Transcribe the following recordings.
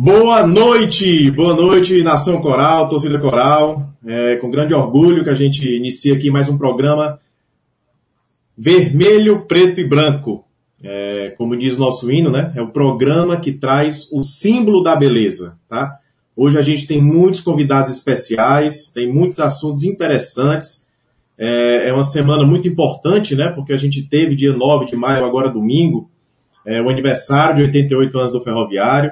Boa noite, boa noite, Nação Coral, torcida Coral. É com grande orgulho que a gente inicia aqui mais um programa Vermelho, Preto e Branco. É, como diz nosso hino, né? É o programa que traz o símbolo da beleza, tá? Hoje a gente tem muitos convidados especiais, tem muitos assuntos interessantes. É, é uma semana muito importante, né? Porque a gente teve dia 9 de maio, agora domingo, é, o aniversário de 88 anos do Ferroviário.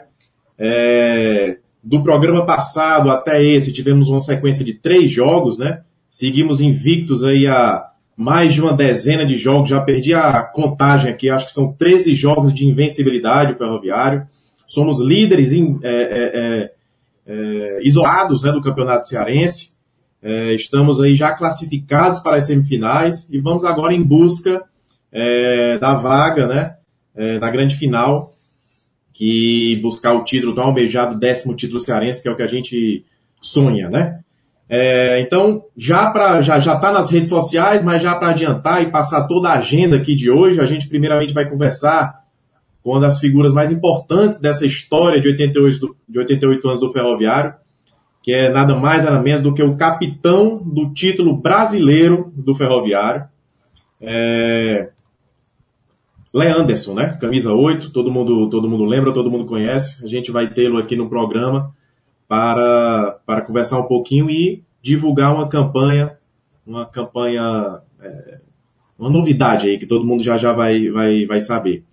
É, do programa passado até esse, tivemos uma sequência de três jogos, né? Seguimos invictos aí a mais de uma dezena de jogos, já perdi a contagem aqui, acho que são 13 jogos de invencibilidade o Ferroviário. Somos líderes é, é, é, é isolados né, do Campeonato Cearense. É, estamos aí já classificados para as semifinais e vamos agora em busca da vaga, né, da grande final que buscar o título, tão almejado décimo título cearense, que é o que a gente sonha, né? É, então, já para já já está nas redes sociais, mas já para adiantar e passar toda a agenda aqui de hoje, a gente primeiramente vai conversar com uma das figuras mais importantes dessa história de 88, de 88 anos do Ferroviário, que é nada mais nada menos do que o capitão do título brasileiro do Ferroviário. É, Leanderson, né? Camisa 8, todo mundo, todo mundo lembra, todo mundo conhece. A gente vai tê-lo aqui no programa para, para conversar um pouquinho e divulgar uma campanha, uma campanha, é, uma novidade aí que todo mundo já já vai, vai, vai saber.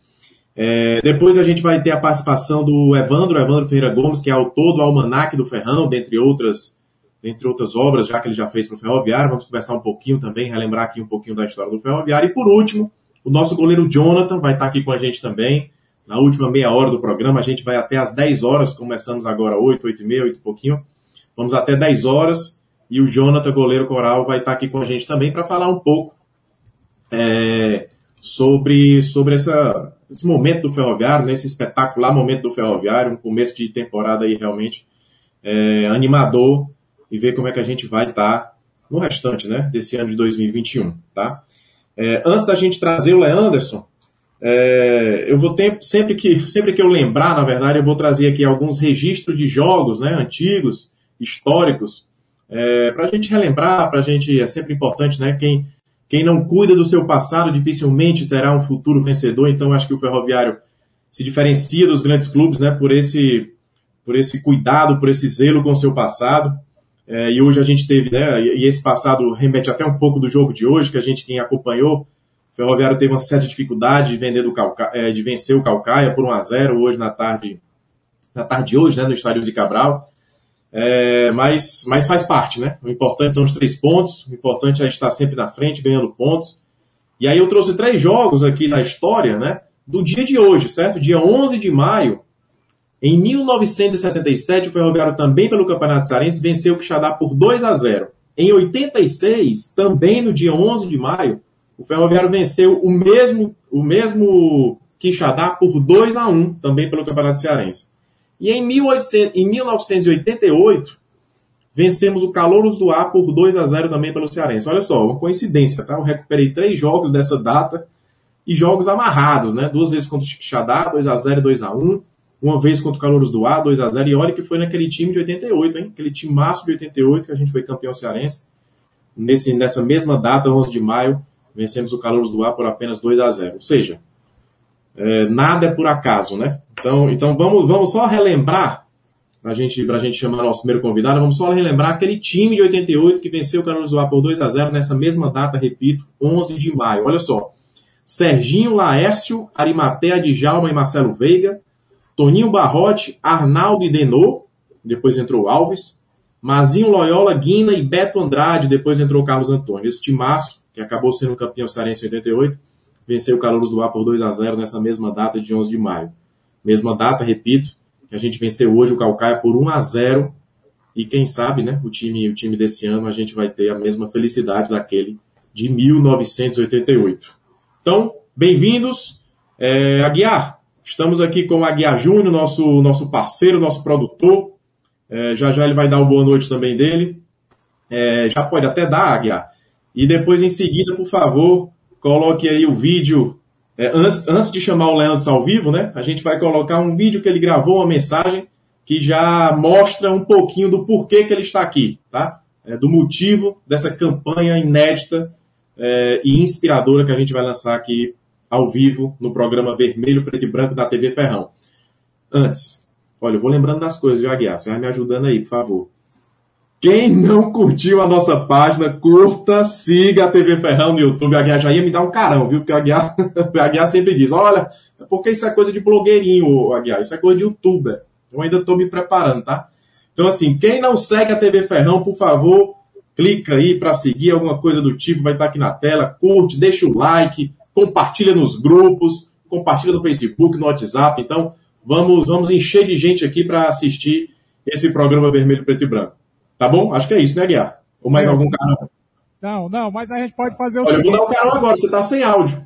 É, depois a gente vai ter a participação do Evandro, Evandro Ferreira Gomes, que é autor do Almanac do Ferrão, dentre outras, dentre outras obras, já que ele já fez para o Ferroviário. Vamos conversar um pouquinho também, relembrar aqui um pouquinho da história do Ferroviário. E por último, o nosso goleiro Jonathan vai estar aqui com a gente também. Na última meia hora do programa, a gente vai até às 10 horas, começamos agora 8, 8 e meia, 8 e pouquinho. Vamos até 10 horas e o Jonathan, goleiro coral, vai estar aqui com a gente também para falar um pouco é, sobre, sobre essa, esse momento do ferroviário, nesse espetacular momento do ferroviário, um começo de temporada aí realmente é, animador e ver como é que a gente vai estar no restante, né, desse ano de 2021, tá? É, antes da gente trazer o Leanderson, é, eu vou ter, sempre que, sempre que eu lembrar, na verdade, eu vou trazer aqui alguns registros de jogos, né, antigos, históricos, é, para a gente relembrar, para a gente, é sempre importante, né, quem, quem não cuida do seu passado dificilmente terá um futuro vencedor, então acho que o Ferroviário se diferencia dos grandes clubes, né, por esse, por esse cuidado, por esse zelo com o seu passado. É, e hoje a gente teve, né, e esse passado remete até um pouco do jogo de hoje, que a gente, quem acompanhou, o Ferroviário teve uma certa dificuldade de, vender do Calca, é, de vencer o Calcaia por 1 a 0 hoje na tarde, na tarde de hoje, né, no estádio de Cabral. É, mas, mas faz parte, né? O importante são os três pontos, o importante é estar sempre na frente, ganhando pontos. E aí eu trouxe três jogos aqui na história, né? Do dia de hoje, certo? Dia 11 de maio, em 1977, o Ferroviário também pelo Campeonato Cearense venceu o Quixadá por 2 a 0. Em 86, também no dia 11 de maio, o Ferroviário venceu o mesmo, o mesmo Quixadá por 2 a 1, também pelo Campeonato Cearense. E em, 1800, em 1988, vencemos o Calouros do Ar por 2 a 0 também pelo Cearense. Olha só, uma coincidência, tá? Eu recuperei três jogos dessa data e jogos amarrados, né? Duas vezes contra o Quixadá, 2 a 0 e 2 a 1 uma vez contra o Calouros do Ar, 2 a 0 E olha que foi naquele time de 88, hein? Aquele time máximo de 88 que a gente foi campeão cearense. Nesse, nessa mesma data, 11 de maio, vencemos o Calouros do Ar por apenas 2 a 0 Ou seja, é, nada é por acaso, né? Então, então vamos, vamos só relembrar, pra gente, pra gente chamar nosso primeiro convidado, vamos só relembrar aquele time de 88 que venceu o Calouros do Ar por 2 a 0 nessa mesma data, repito, 11 de maio. Olha só. Serginho Laércio, Arimatea de Jalma e Marcelo Veiga, Toninho Barrote, Arnaldo e Denô, depois entrou Alves, Mazinho Loyola, Guina e Beto Andrade, depois entrou Carlos Antônio. Esse timaço, que acabou sendo campeão cearense em 88, venceu o Calouros do Ar por 2 a 0 nessa mesma data de 11 de maio. Mesma data, repito, que a gente venceu hoje o Calcaia por 1 a 0 e quem sabe, né, o time, o time desse ano a gente vai ter a mesma felicidade daquele de 1988. Então, bem-vindos. É, Aguiar, Estamos aqui com o Aguiar Júnior, nosso, nosso parceiro, nosso produtor. É, já já ele vai dar uma boa noite também dele. É, já pode até dar, Aguiar. E depois, em seguida, por favor, coloque aí o vídeo. É, antes, antes de chamar o Leandro ao vivo, né? A gente vai colocar um vídeo que ele gravou, uma mensagem, que já mostra um pouquinho do porquê que ele está aqui, tá? É, do motivo dessa campanha inédita é, e inspiradora que a gente vai lançar aqui ao vivo no programa Vermelho, Preto e Branco da TV Ferrão. Antes, olha, eu vou lembrando das coisas, viu, Aguiar? Você vai me ajudando aí, por favor. Quem não curtiu a nossa página, curta, siga a TV Ferrão no YouTube. A Aguiar já ia me dar um carão, viu? Porque a Aguiar, a Aguiar sempre diz, olha, é porque isso é coisa de blogueirinho, Aguiar, isso é coisa de youtuber. Eu ainda estou me preparando, tá? Então, assim, quem não segue a TV Ferrão, por favor, clica aí para seguir alguma coisa do tipo, vai estar tá aqui na tela, curte, deixa o like, compartilha nos grupos, compartilha no Facebook, no WhatsApp. Então, vamos, vamos encher de gente aqui para assistir esse programa Vermelho, Preto e Branco. Tá bom? Acho que é isso, né, Guiar? Ou mais algum carão? Não, não, mas a gente pode fazer o Olha, seguinte. eu vou dar o carão agora, você tá sem áudio.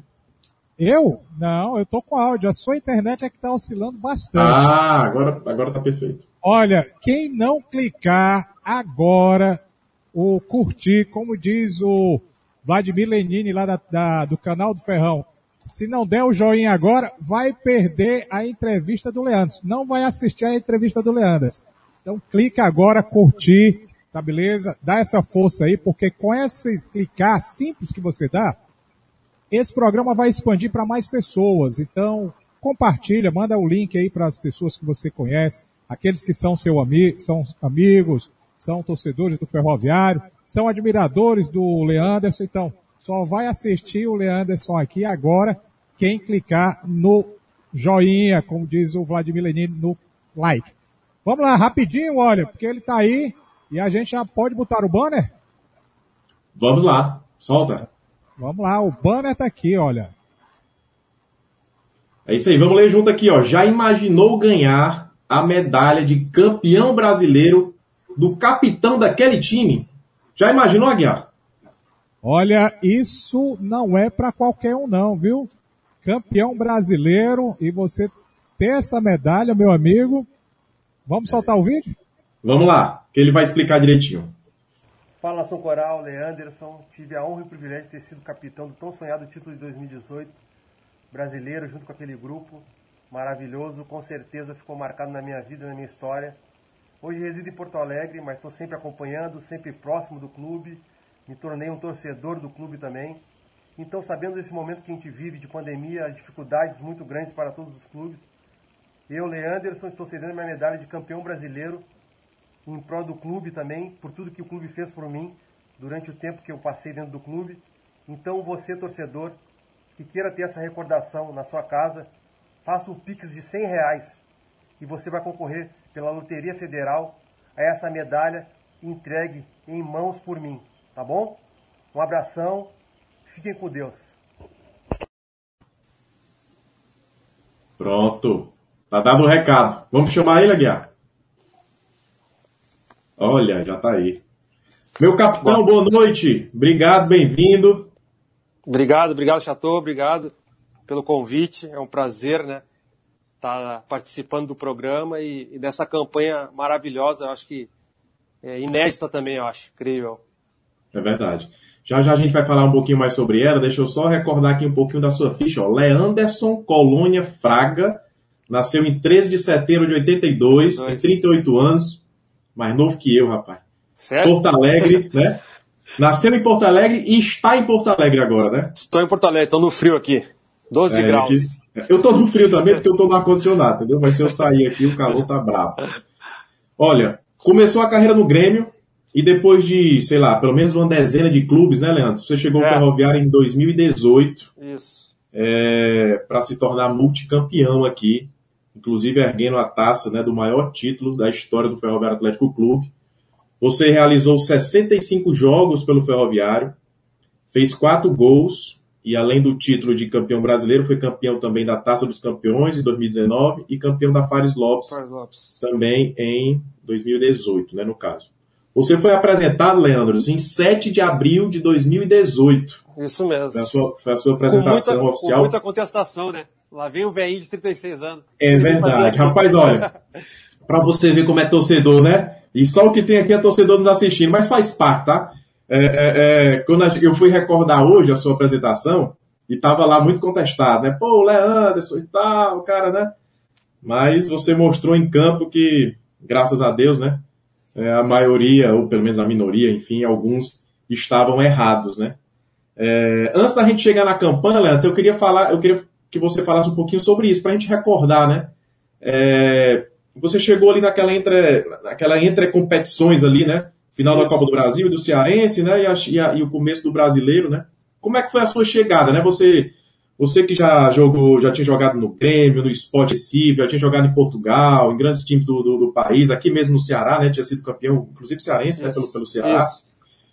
Eu? Não, eu tô com áudio. A sua internet é que tá oscilando bastante. Ah, agora, agora tá perfeito. Olha, quem não clicar agora o curtir, como diz o Vladimir Lenini lá da, da, do canal do Ferrão, se não der o joinha agora, vai perder a entrevista do Leandro. Não vai assistir a entrevista do Leandro. Então clica agora, curtir, tá beleza? Dá essa força aí, porque com esse clicar simples que você dá, esse programa vai expandir para mais pessoas. Então, compartilha, manda o link aí para as pessoas que você conhece, aqueles que são seu são amigos, são torcedores do Ferroviário, são admiradores do Leanderson. Então, só vai assistir o Leanderson aqui agora quem clicar no joinha, como diz o Vladimir Lenin, no like. Vamos lá, rapidinho, olha, porque ele está aí e a gente já pode botar o banner? Vamos lá, solta. Vamos lá, o banner está aqui, olha. É isso aí, vamos ler junto aqui, ó. Já imaginou ganhar a medalha de campeão brasileiro do capitão daquele time? Já imaginou, Aguiar? Olha, isso não é para qualquer um não, viu? Campeão brasileiro e você ter essa medalha, meu amigo, Vamos soltar o vídeo? Vamos lá, que ele vai explicar direitinho. Fala Nação Coral, Leanderson. Tive a honra e o privilégio de ter sido capitão do tão sonhado título de 2018 brasileiro, junto com aquele grupo maravilhoso. Com certeza ficou marcado na minha vida, na minha história. Hoje resido em Porto Alegre, mas estou sempre acompanhando, sempre próximo do clube. Me tornei um torcedor do clube também. Então, sabendo desse momento que a gente vive de pandemia, as dificuldades muito grandes para todos os clubes, eu, Leanderson, estou cedendo minha medalha de campeão brasileiro em prol do clube também, por tudo que o clube fez por mim durante o tempo que eu passei dentro do clube. Então, você, torcedor, que queira ter essa recordação na sua casa, faça um Pix de 100 reais e você vai concorrer pela Loteria Federal a essa medalha entregue em mãos por mim, tá bom? Um abração, fiquem com Deus. Pronto. Tá dado o recado. Vamos chamar ele, Aguiar? Olha, já tá aí. Meu capitão, boa noite. Obrigado, bem-vindo. Obrigado, obrigado, Chateau. Obrigado pelo convite. É um prazer, né? Tá participando do programa e, e dessa campanha maravilhosa. Eu acho que é inédita também, eu acho. Incrível. É verdade. Já já a gente vai falar um pouquinho mais sobre ela. Deixa eu só recordar aqui um pouquinho da sua ficha. Ó. Leanderson Colônia Fraga Nasceu em 13 de setembro de 82, tem 38 anos, mais novo que eu, rapaz. Certo? Porto Alegre, né? Nasceu em Porto Alegre e está em Porto Alegre agora, né? Estou em Porto Alegre, estou no frio aqui. 12 é, graus. Aqui, eu estou no frio também porque eu estou no ar-condicionado, entendeu? Mas se eu sair aqui, o calor tá bravo. Olha, começou a carreira no Grêmio e depois de, sei lá, pelo menos uma dezena de clubes, né, Leandro? Você chegou é. ao Ferroviário em 2018. Isso. É, para se tornar multicampeão aqui inclusive erguendo a taça né, do maior título da história do Ferroviário Atlético Clube. Você realizou 65 jogos pelo Ferroviário, fez quatro gols e além do título de campeão brasileiro, foi campeão também da Taça dos Campeões em 2019 e campeão da Fares Lopes, Lopes. também em 2018, né, no caso. Você foi apresentado, Leandro, em 7 de abril de 2018. Isso mesmo. Foi a sua, foi a sua apresentação com muita, oficial. Com muita contestação, né? Lá vem o velhinho de 36 anos. É verdade. Rapaz, olha, para você ver como é torcedor, né? E só o que tem aqui é torcedor nos assistindo, mas faz parte, tá? É, é, é, quando eu fui recordar hoje a sua apresentação, e tava lá muito contestado, né? Pô, o Leanderson e tal, cara, né? Mas você mostrou em campo que graças a Deus, né? É, a maioria, ou pelo menos a minoria, enfim, alguns estavam errados, né? É, antes da gente chegar na campanha, Leandro, eu queria falar, eu queria que você falasse um pouquinho sobre isso, para a gente recordar, né? É, você chegou ali naquela entre, naquela entre competições ali, né? Final isso. da Copa do Brasil, do Cearense, né? E, a, e, a, e, o começo do Brasileiro, né? Como é que foi a sua chegada, né? Você, você que já jogou, já tinha jogado no Grêmio, no Sport Recife, já tinha jogado em Portugal, em grandes times do, do, do, país, aqui mesmo no Ceará, né? Tinha sido campeão, inclusive cearense, né? Pelo, pelo Ceará.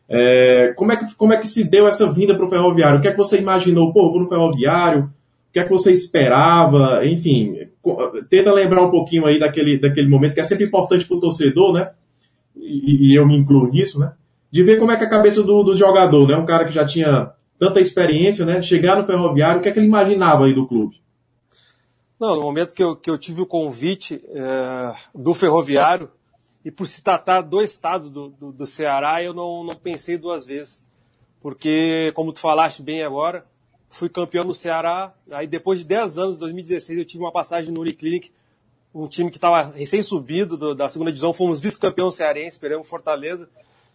É, como, é que, como é que se deu essa vinda para o Ferroviário? O que é que você imaginou? Pô, vou no Ferroviário, o que é que você esperava? Enfim, tenta lembrar um pouquinho aí daquele, daquele momento que é sempre importante para o torcedor, né? E, e, eu me incluo nisso, né? De ver como é que a cabeça do, do jogador, né? Um cara que já tinha tanta experiência, né? Chegar no Ferroviário, o que é que ele imaginava aí do clube? Não, no momento que eu, que eu tive o convite é, do Ferroviário, e por se tratar do estado do, do, do Ceará, eu não, não pensei duas vezes. Porque, como tu falaste bem agora, fui campeão no Ceará. Aí depois de 10 anos, 2016, eu tive uma passagem no Uniclinic, um time que estava recém-subido da segunda divisão, fomos vice-campeão cearense, esperamos Fortaleza.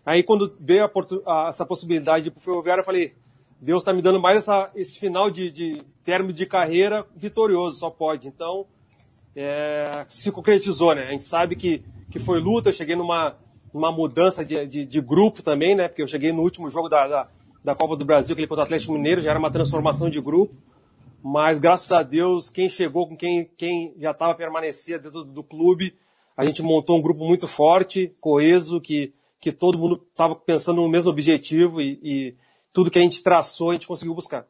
Aí quando veio a, a, essa possibilidade de ir Ferroviário, eu falei, Deus está me dando mais essa, esse final de, de término de carreira vitorioso, só pode. Então, é, se concretizou, né? A gente sabe que, que foi luta, eu cheguei numa, numa mudança de, de, de, grupo também, né? Porque eu cheguei no último jogo da, da, da Copa do Brasil, aquele contra o Atlético Mineiro, já era uma transformação de grupo. Mas graças a Deus, quem chegou com quem, quem já estava permanecia dentro do, clube, a gente montou um grupo muito forte, coeso, que, que todo mundo estava pensando no mesmo objetivo e, e tudo que a gente traçou a gente conseguiu buscar.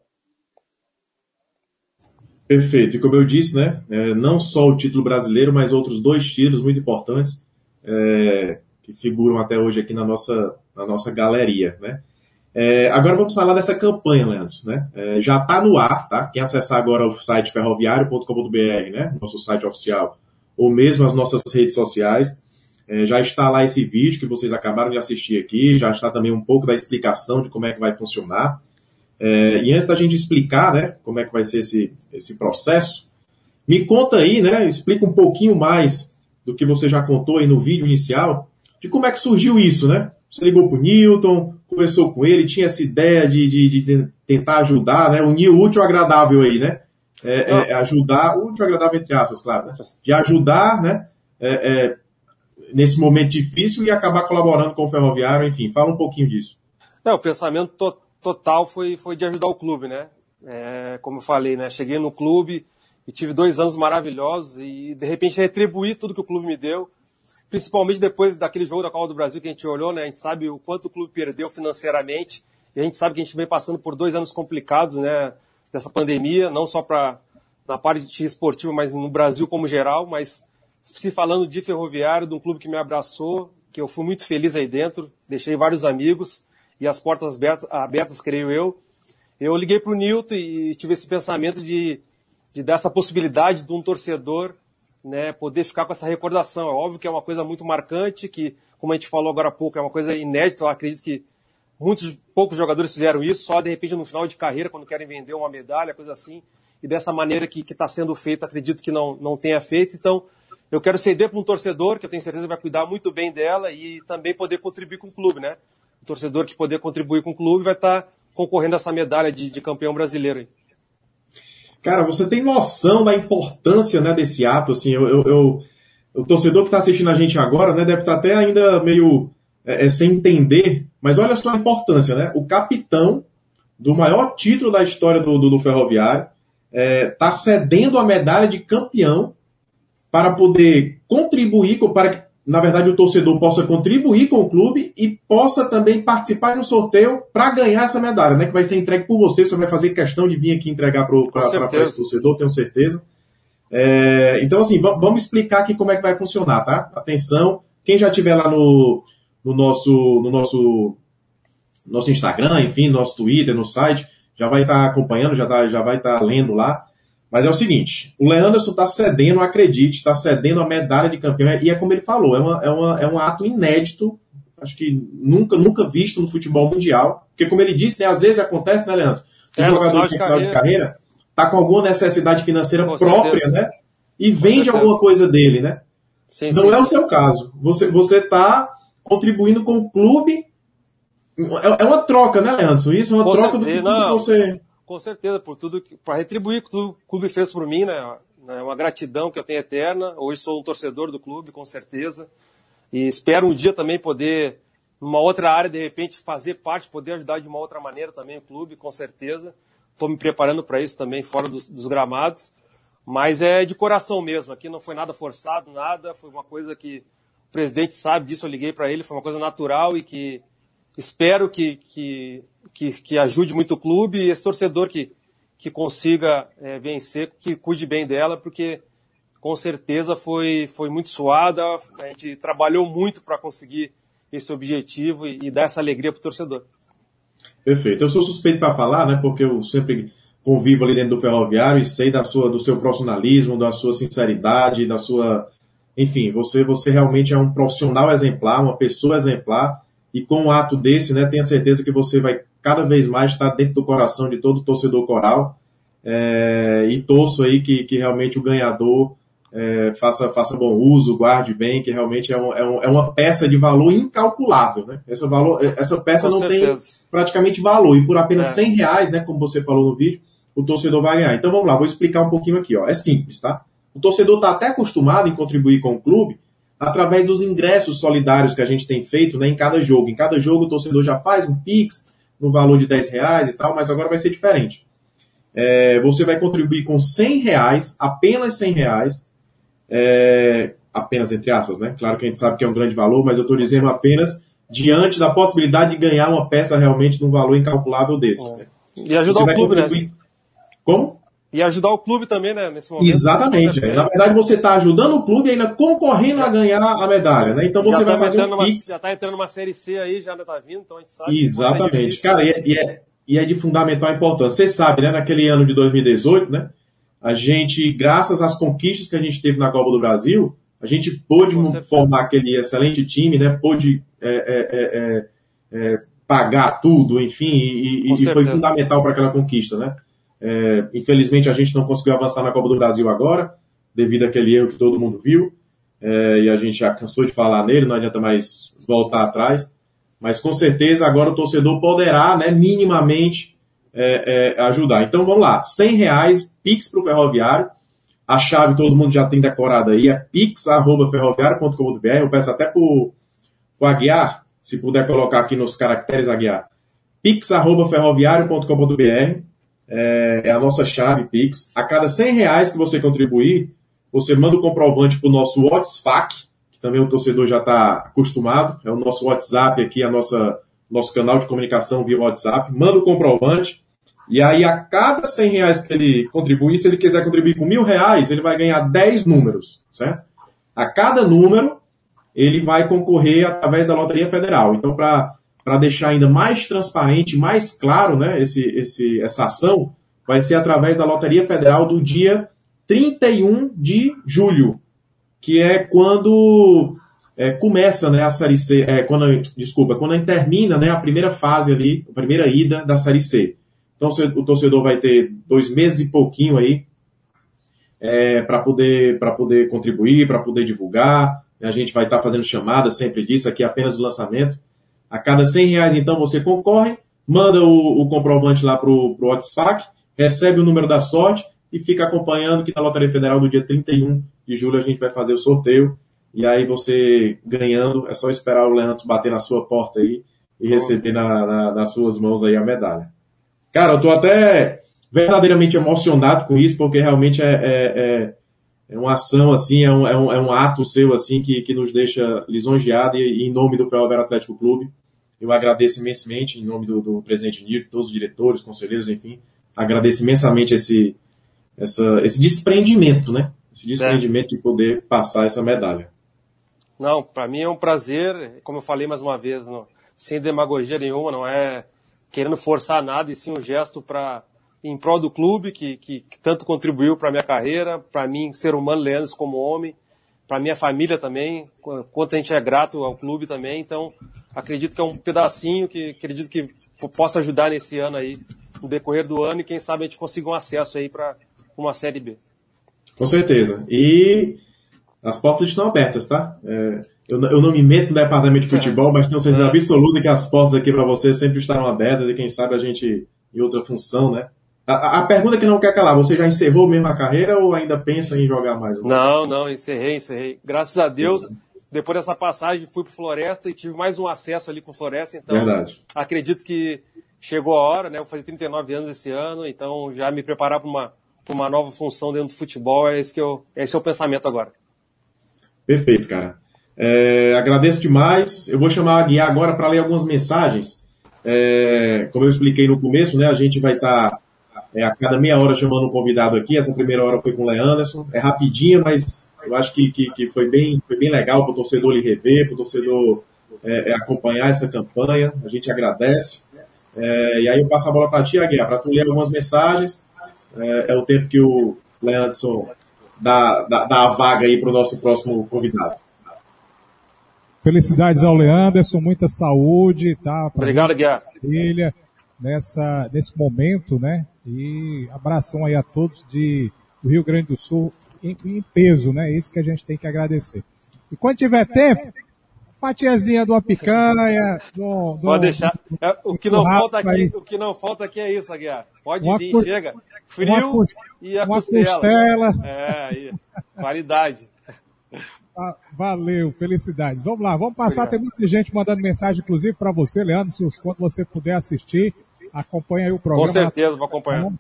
Perfeito. E como eu disse, né, é, não só o título brasileiro, mas outros dois títulos muito importantes é, que figuram até hoje aqui na nossa, na nossa galeria, né. É, agora vamos falar dessa campanha, Leandro, né? É, já está no ar, tá? Quem acessar agora o site ferroviário.com.br, né? Nosso site oficial, ou mesmo as nossas redes sociais, é, já está lá esse vídeo que vocês acabaram de assistir aqui, já está também um pouco da explicação de como é que vai funcionar. É, e antes da gente explicar, né, como é que vai ser esse, esse processo, me conta aí, né, explica um pouquinho mais do que você já contou aí no vídeo inicial, de como é que surgiu isso, né? Você ligou para o Newton, conversou com ele, tinha essa ideia de, de, de tentar ajudar, né? Unir o útil ao agradável aí, né? É, é, é ajudar, útil ao agradável entre aspas, claro, né? de ajudar, né? É, é, nesse momento difícil e acabar colaborando com o ferroviário, enfim, fala um pouquinho disso. É, o pensamento total foi, foi de ajudar o clube, né? É, como eu falei, né? Cheguei no clube e tive dois anos maravilhosos e de repente retribuir tudo que o clube me deu, principalmente depois daquele jogo da Copa do Brasil que a gente olhou, né? A gente sabe o quanto o clube perdeu financeiramente e a gente sabe que a gente vem passando por dois anos complicados, né? Dessa pandemia, não só para na parte esportiva, mas no Brasil como geral, mas se falando de ferroviário, de um clube que me abraçou, que eu fui muito feliz aí dentro, deixei vários amigos e as portas abertas, abertas creio eu. Eu liguei para o Nilton e tive esse pensamento de, de dar essa possibilidade de um torcedor né, poder ficar com essa recordação. É óbvio que é uma coisa muito marcante, que, como a gente falou agora há pouco, é uma coisa inédita. Eu acredito que muitos, poucos jogadores fizeram isso, só de repente no final de carreira, quando querem vender uma medalha, coisa assim. E dessa maneira que está sendo feito, acredito que não, não tenha feito. Então, eu quero ceder para um torcedor, que eu tenho certeza vai cuidar muito bem dela e também poder contribuir com o clube, né? o torcedor que poder contribuir com o clube vai estar tá concorrendo a essa medalha de, de campeão brasileiro. Cara, você tem noção da importância né, desse ato? Assim, eu, eu, eu o torcedor que está assistindo a gente agora né, deve estar tá até ainda meio é, é, sem entender, mas olha só a importância, né? O capitão do maior título da história do, do, do Ferroviário está é, tá cedendo a medalha de campeão para poder contribuir, para na verdade, o torcedor possa contribuir com o clube e possa também participar no sorteio para ganhar essa medalha, né? Que vai ser entregue por você. Você vai fazer questão de vir aqui entregar para o torcedor, tenho certeza. É, então, assim, vamos explicar aqui como é que vai funcionar, tá? Atenção, quem já estiver lá no, no, nosso, no nosso, nosso Instagram, enfim, nosso Twitter, no site, já vai estar tá acompanhando, já, tá, já vai estar tá lendo lá. Mas é o seguinte, o Leanderson está cedendo, acredite, está cedendo a medalha de campeão, e é como ele falou, é, uma, é, uma, é um ato inédito, acho que nunca, nunca visto no futebol mundial, porque como ele disse, né, às vezes acontece, né, Leandro? O é, jogador de final de carreira está com alguma necessidade financeira com própria, certeza. né? E vende alguma coisa dele, né? Sim, não sim, é sim. o seu caso. Você está contribuindo com o clube. É, é uma troca, né, Leandro? Isso é uma com troca certeza, do que você. Com certeza, por tudo para retribuir tudo que o clube fez por mim, né? É uma gratidão que eu tenho eterna. Hoje sou um torcedor do clube, com certeza. E espero um dia também poder, numa outra área, de repente, fazer parte, poder ajudar de uma outra maneira também o clube, com certeza. Estou me preparando para isso também, fora dos, dos gramados. Mas é de coração mesmo. Aqui não foi nada forçado, nada. Foi uma coisa que o presidente sabe disso. Eu liguei para ele. Foi uma coisa natural e que espero que, que, que, que ajude muito o clube e esse torcedor que, que consiga é, vencer, que cuide bem dela, porque com certeza foi, foi muito suada. A gente trabalhou muito para conseguir esse objetivo e, e dar essa alegria para o torcedor. Perfeito. Eu sou suspeito para falar, né? Porque eu sempre convivo ali dentro do ferroviário e sei da sua, do seu profissionalismo, da sua sinceridade, da sua, enfim, você, você realmente é um profissional exemplar, uma pessoa exemplar e com um ato desse, né, tenha certeza que você vai cada vez mais estar dentro do coração de todo torcedor coral é, e torço aí que, que realmente o ganhador é, faça, faça bom uso, guarde bem, que realmente é, um, é, um, é, uma peça de valor incalculável, né? Essa, valor, essa peça Com não certeza. tem praticamente valor e por apenas é. 100 reais, né, como você falou no vídeo, o torcedor vai ganhar. Então vamos lá, vou explicar um pouquinho aqui. Ó. É simples, tá? O torcedor está até acostumado em contribuir com o clube através dos ingressos solidários que a gente tem feito né, em cada jogo. Em cada jogo o torcedor já faz um Pix no valor de 10 reais e tal, mas agora vai ser diferente. É, você vai contribuir com 100 reais, apenas 100 reais, é, apenas entre aspas, né? Claro que a gente sabe que é um grande valor, mas eu estou dizendo apenas diante da possibilidade de ganhar uma peça realmente num valor incalculável desse. Né? E ajudar o clube, né? Como? E ajudar o clube também, né, nesse momento. Exatamente. Na verdade, você está ajudando o clube e ainda concorrendo já, a ganhar a medalha, né? Então você vai tá fazer um Já está entrando numa Série C aí, já está vindo, então a gente sabe. Exatamente. Cara, e é, e, é, e é de fundamental importância. Você sabe, né, naquele ano de 2018, né, a gente, graças às conquistas que a gente teve na Copa do Brasil, a gente pôde formar aquele excelente time, né, pôde é, é, é, é pagar tudo, enfim, e, e foi fundamental para aquela conquista, né? É, infelizmente a gente não conseguiu avançar na Copa do Brasil agora, devido àquele erro que todo mundo viu. É, e a gente já cansou de falar nele, não adianta mais voltar atrás. Mas com certeza agora o torcedor poderá, né, minimamente é, é ajudar. Então vamos lá, 100 reais, Pix para o Ferroviário. A chave todo mundo já tem decorada aí, é pix.ferroviário.com.br. Eu peço até para o Aguiar, se puder colocar aqui nos caracteres Aguiar, pix.ferroviário.com.br é, é a nossa chave Pix. A cada 100 reais que você contribuir, você manda o comprovante para o nosso WhatsApp, que também o torcedor já está acostumado, é o nosso WhatsApp aqui, a nossa, nosso canal de comunicação via WhatsApp, manda o comprovante, e aí a cada 100 reais que ele contribuir, se ele quiser contribuir com mil reais, ele vai ganhar 10 números, certo? A cada número, ele vai concorrer através da Loteria Federal. Então, para para deixar ainda mais transparente, mais claro, né, esse, esse, essa ação, vai ser através da Loteria Federal do dia 31 de julho, que é quando é, começa né, a Série C, é, quando, desculpa, quando termina né, a primeira fase ali, a primeira ida da Série C. Então o torcedor vai ter dois meses e pouquinho aí é, para poder, poder contribuir, para poder divulgar. A gente vai estar tá fazendo chamada sempre disso, aqui é apenas o lançamento. A cada 100 reais, então, você concorre, manda o, o comprovante lá para o WhatsApp, recebe o número da sorte e fica acompanhando que na Loteria Federal do dia 31 de julho a gente vai fazer o sorteio. E aí você ganhando, é só esperar o Leandro bater na sua porta aí e receber na, na, nas suas mãos aí a medalha. Cara, eu tô até verdadeiramente emocionado com isso, porque realmente é, é, é, é uma ação assim, é um, é um, é um ato seu assim que, que nos deixa lisonjeado e, e em nome do Ferroviário Atlético Clube eu agradeço imensamente, em nome do, do presidente Nir, todos os diretores, conselheiros, enfim, agradeço imensamente esse, essa, esse desprendimento, né? Esse desprendimento é. de poder passar essa medalha. Não, para mim é um prazer, como eu falei mais uma vez, não, sem demagogia nenhuma, não é querendo forçar nada, e sim um gesto para em prol do clube que, que, que tanto contribuiu para minha carreira, para mim, ser humano, Leandro, como homem, para minha família também, quanto a gente é grato ao clube também. Então, acredito que é um pedacinho que acredito que possa ajudar nesse ano aí, no decorrer do ano, e quem sabe a gente consiga um acesso aí para uma Série B. Com certeza. E as portas estão abertas, tá? É, eu, eu, não me meto no departamento de futebol, mas tenho certeza absoluta que as portas aqui para você sempre estarão abertas e quem sabe a gente em outra função, né? A, a, pergunta que não quer calar, você já encerrou mesmo a carreira ou ainda pensa em jogar mais? Não, não, encerrei, encerrei. Graças a Deus, Sim. depois dessa passagem fui pro Floresta e tive mais um acesso ali com o Floresta, então Verdade. acredito que chegou a hora, né? Eu vou fazer 39 anos esse ano, então já me preparar para uma, uma nova função dentro do futebol, é esse, que eu, esse é o pensamento agora. Perfeito, cara. É, agradeço demais. Eu vou chamar a Guiar agora para ler algumas mensagens. É, como eu expliquei no começo, né, a gente vai estar tá, é, a cada meia hora chamando um convidado aqui. Essa primeira hora foi com o Leanderson. É rapidinha, mas eu acho que, que, que foi, bem, foi bem legal para o torcedor lhe rever, para o torcedor é, é, acompanhar essa campanha. A gente agradece. É, e aí eu passo a bola para ti, Aguiar, para tu ler algumas mensagens. É, o tempo que o Leanderson dá, dá, dá a vaga aí para o nosso próximo convidado. Felicidades ao Leanderson, muita saúde, tá? Obrigado, Guiar. Família, nessa, nesse momento, né? E abração aí a todos de, do Rio Grande do Sul em, em peso, né? Isso que a gente tem que agradecer. E quando tiver tempo, fatiazinha de uma picanha, do, do, Pode deixar. É, o, que não falta aqui, o que não falta aqui é isso, Aguiar. Pode uma vir, chega. Frio uma, e a costela. costela. É, aí. Qualidade. Valeu, felicidades. Vamos lá, vamos passar. Obrigado. Tem muita gente mandando mensagem, inclusive, para você, Leandro, se, quando você puder assistir, acompanha aí o programa. Com certeza, vou acompanhar.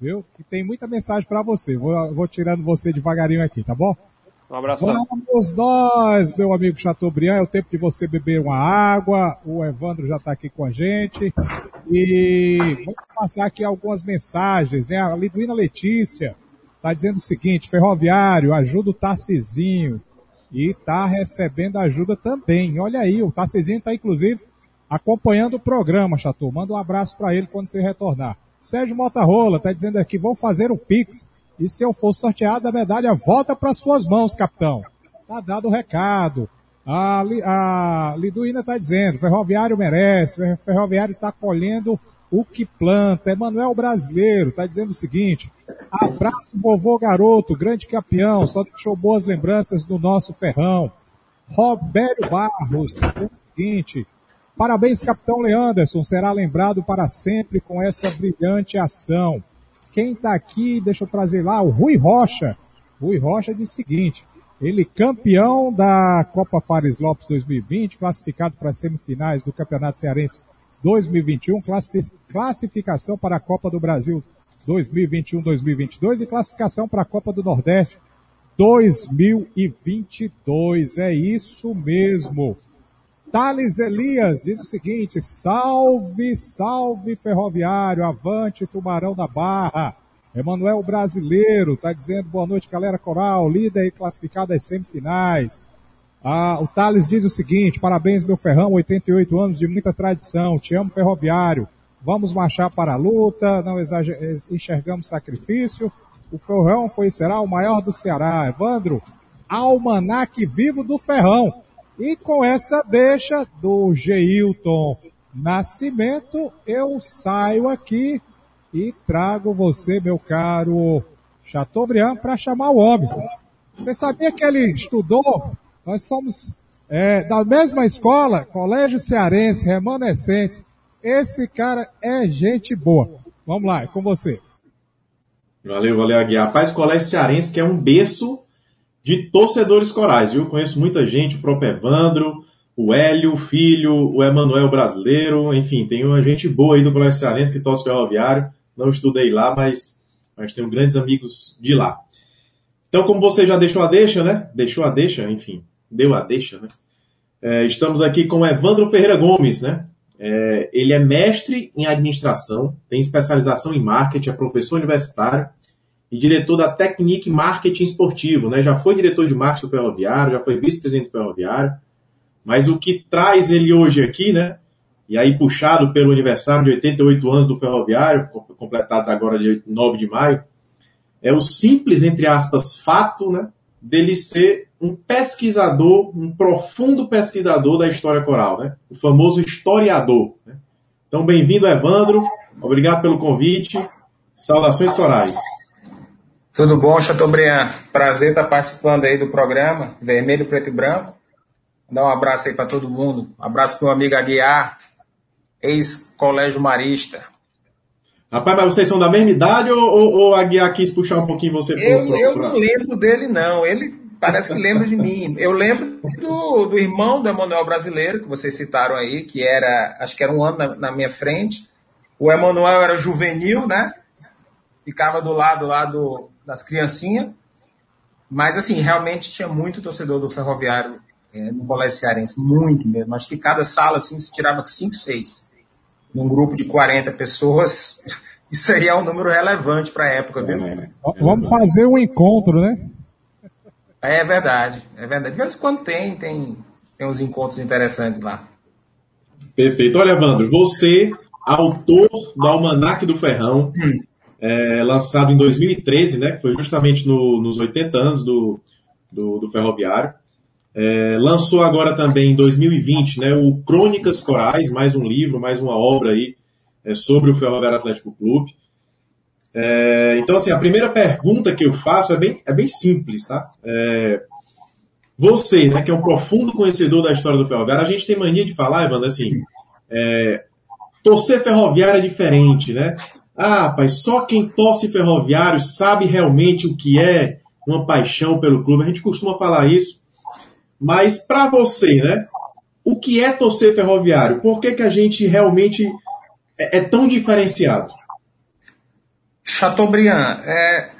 Viu? E tem muita mensagem para você. Vou, vou tirando você devagarinho aqui, tá bom? Um abraço. Vamos nós, meu amigo Chateaubriand. É o tempo de você beber uma água. O Evandro já está aqui com a gente. E vamos passar aqui algumas mensagens, né? A Liduína Letícia está dizendo o seguinte: Ferroviário, ajuda o Tarcizinho e está recebendo ajuda também. Olha aí, o Tarcisinho está inclusive acompanhando o programa, Chateau. Manda um abraço para ele quando você retornar. Sérgio Motarola está dizendo aqui, vou fazer o Pix e se eu for sorteado a medalha volta para suas mãos, capitão. Tá dado o recado. A, a Liduína está dizendo, ferroviário merece, ferroviário está colhendo o que planta. Emanuel Brasileiro está dizendo o seguinte: abraço, vovô garoto, grande campeão, só deixou boas lembranças do nosso ferrão. Robério Barros está dizendo o seguinte: parabéns, capitão Leanderson, será lembrado para sempre com essa brilhante ação. Quem está aqui, deixa eu trazer lá, o Rui Rocha. Rui Rocha diz o seguinte: ele campeão da Copa Fares Lopes 2020, classificado para as semifinais do Campeonato Cearense 2021, classificação para a Copa do Brasil 2021-2022 e classificação para a Copa do Nordeste 2022. É isso mesmo. Thales Elias diz o seguinte: salve, salve ferroviário, avante Tubarão da Barra. Emanuel Brasileiro está dizendo boa noite, galera coral, líder e classificado às semifinais. Ah, o Thales diz o seguinte: parabéns, meu ferrão, 88 anos de muita tradição, te amo, ferroviário. Vamos marchar para a luta, não enxergamos sacrifício. O ferrão foi será o maior do Ceará. Evandro, almanaque vivo do ferrão. E com essa deixa do Geilton Nascimento, eu saio aqui e trago você, meu caro Chateaubriand, para chamar o homem. Você sabia que ele estudou nós somos é, da mesma escola, Colégio Cearense, remanescente. Esse cara é gente boa. Vamos lá, é com você. Valeu, valeu, Aguiar. Rapaz, Colégio Cearense que é um berço de torcedores corais, viu? Conheço muita gente, o próprio Evandro, o Hélio, o filho, o Emanuel brasileiro, enfim, tem uma gente boa aí do Colégio Cearense que torce ferroviário. Não estudei lá, mas, mas tenho grandes amigos de lá. Então, como você já deixou a deixa, né? Deixou a deixa, enfim deu a deixa, né? É, estamos aqui com Evandro Ferreira Gomes, né? É, ele é mestre em administração, tem especialização em marketing, é professor universitário e diretor da Technique Marketing Esportivo, né? Já foi diretor de marketing do Ferroviário, já foi vice-presidente do Ferroviário. Mas o que traz ele hoje aqui, né? E aí puxado pelo aniversário de 88 anos do Ferroviário, completados agora de 9 de maio, é o simples, entre aspas, fato, né? Dele ser um pesquisador, um profundo pesquisador da história coral, né? O famoso historiador. Né? Então, bem-vindo, Evandro. Obrigado pelo convite. Saudações corais. Tudo bom, Chateaubriand? Prazer estar participando aí do programa Vermelho, Preto e Branco. Dar um abraço aí para todo mundo. Um abraço para o amigo Aguiar, ex-colégio marista. Rapaz, mas vocês são da mesma idade ou, ou, ou Aguiar quis puxar um pouquinho você pro, Eu, eu não lembro dele, não. Ele parece que lembra de mim. Eu lembro do, do irmão do Emanuel Brasileiro, que vocês citaram aí, que era, acho que era um ano na, na minha frente. O Emanuel era juvenil, né? Ficava do lado lá do, das criancinhas. Mas, assim, realmente tinha muito torcedor do Ferroviário é, no Colégio Cearense, muito mesmo. Acho que cada sala, assim, se tirava 5, 6. Num grupo de 40 pessoas, isso aí é um número relevante para a época, viu? É, é, Vamos fazer um encontro, né? É verdade, é verdade. De vez em quando tem, tem, tem uns encontros interessantes lá. Perfeito. Olha, Evandro, você, autor do Almanac do Ferrão, hum é, lançado em 2013, né, que foi justamente no, nos 80 anos do, do, do Ferroviário. É, lançou agora também em 2020 né, o Crônicas Corais, mais um livro, mais uma obra aí é, sobre o Ferroviário Atlético Clube. É, então, assim, a primeira pergunta que eu faço é bem, é bem simples, tá? É, você, né, que é um profundo conhecedor da história do Ferroviário, a gente tem mania de falar, Evandro, assim, é, torcer ferroviário é diferente, né? Ah, pai, só quem torce ferroviário sabe realmente o que é uma paixão pelo clube. A gente costuma falar isso. Mas para você, né? O que é torcer ferroviário? Por que, que a gente realmente é, é tão diferenciado? Chateaubriand, é,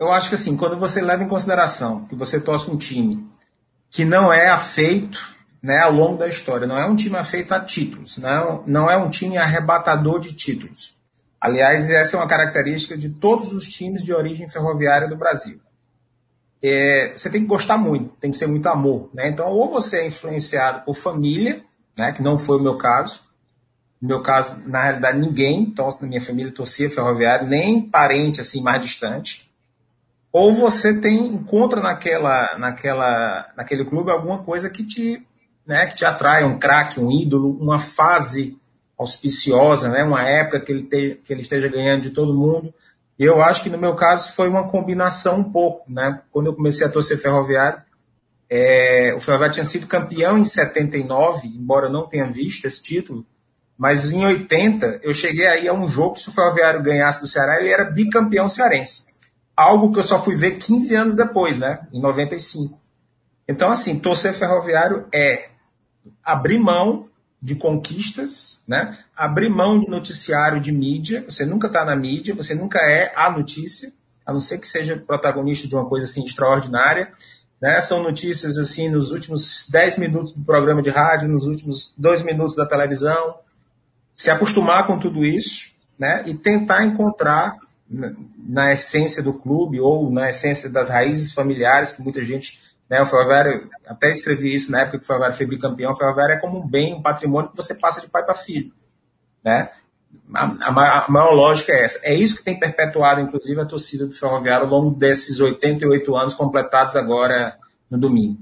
eu acho que assim, quando você leva em consideração que você torce um time que não é afeito né, ao longo da história, não é um time afeito a títulos, não, não é um time arrebatador de títulos. Aliás, essa é uma característica de todos os times de origem ferroviária do Brasil. É, você tem que gostar muito, tem que ser muito amor. Né? Então, ou você é influenciado por família, né, que não foi o meu caso. No meu caso, na realidade, ninguém torce, na minha família torcia ferroviário, nem parente assim mais distante. Ou você tem encontra naquela, naquela, naquele clube alguma coisa que te, né, que te atrai, um craque, um ídolo, uma fase auspiciosa, né? uma época que ele, te, que ele esteja ganhando de todo mundo. Eu acho que no meu caso foi uma combinação um pouco. Né? Quando eu comecei a torcer ferroviário, é, o Ferroviário tinha sido campeão em 79, embora eu não tenha visto esse título, mas em 80 eu cheguei aí a um jogo que se o Ferroviário ganhasse do Ceará, ele era bicampeão cearense. Algo que eu só fui ver 15 anos depois, né? Em 95. Então, assim, torcer ferroviário é abrir mão de conquistas, né? abrir mão de noticiário de mídia, você nunca está na mídia, você nunca é a notícia, a não ser que seja protagonista de uma coisa assim extraordinária. Né? São notícias assim nos últimos 10 minutos do programa de rádio, nos últimos dois minutos da televisão. Se acostumar com tudo isso né? e tentar encontrar na essência do clube ou na essência das raízes familiares que muita gente né? O Ferroviário, até escrevi isso na época que o Ferroviário foi bicampeão, o Ferroviário é como um bem, um patrimônio que você passa de pai para filho. Né? A, a, a, maior lógica é essa. É isso que tem perpetuado, inclusive, a torcida do Ferroviário ao longo desses 88 anos completados agora no domingo.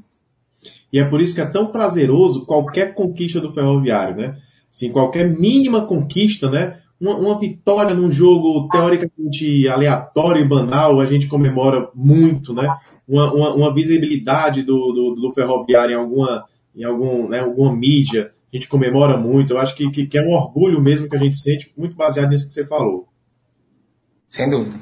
E é por isso que é tão prazeroso qualquer conquista do Ferroviário, né? Assim, qualquer mínima conquista, né? Uma, uma, vitória num jogo teoricamente aleatório e banal, a gente comemora muito, né? Uma, uma, uma visibilidade do, do, do, ferroviário em alguma, em algum, né, alguma mídia, a gente comemora muito. Eu acho que, que, que, é um orgulho mesmo que a gente sente, muito baseado nisso que você falou. Sem dúvida.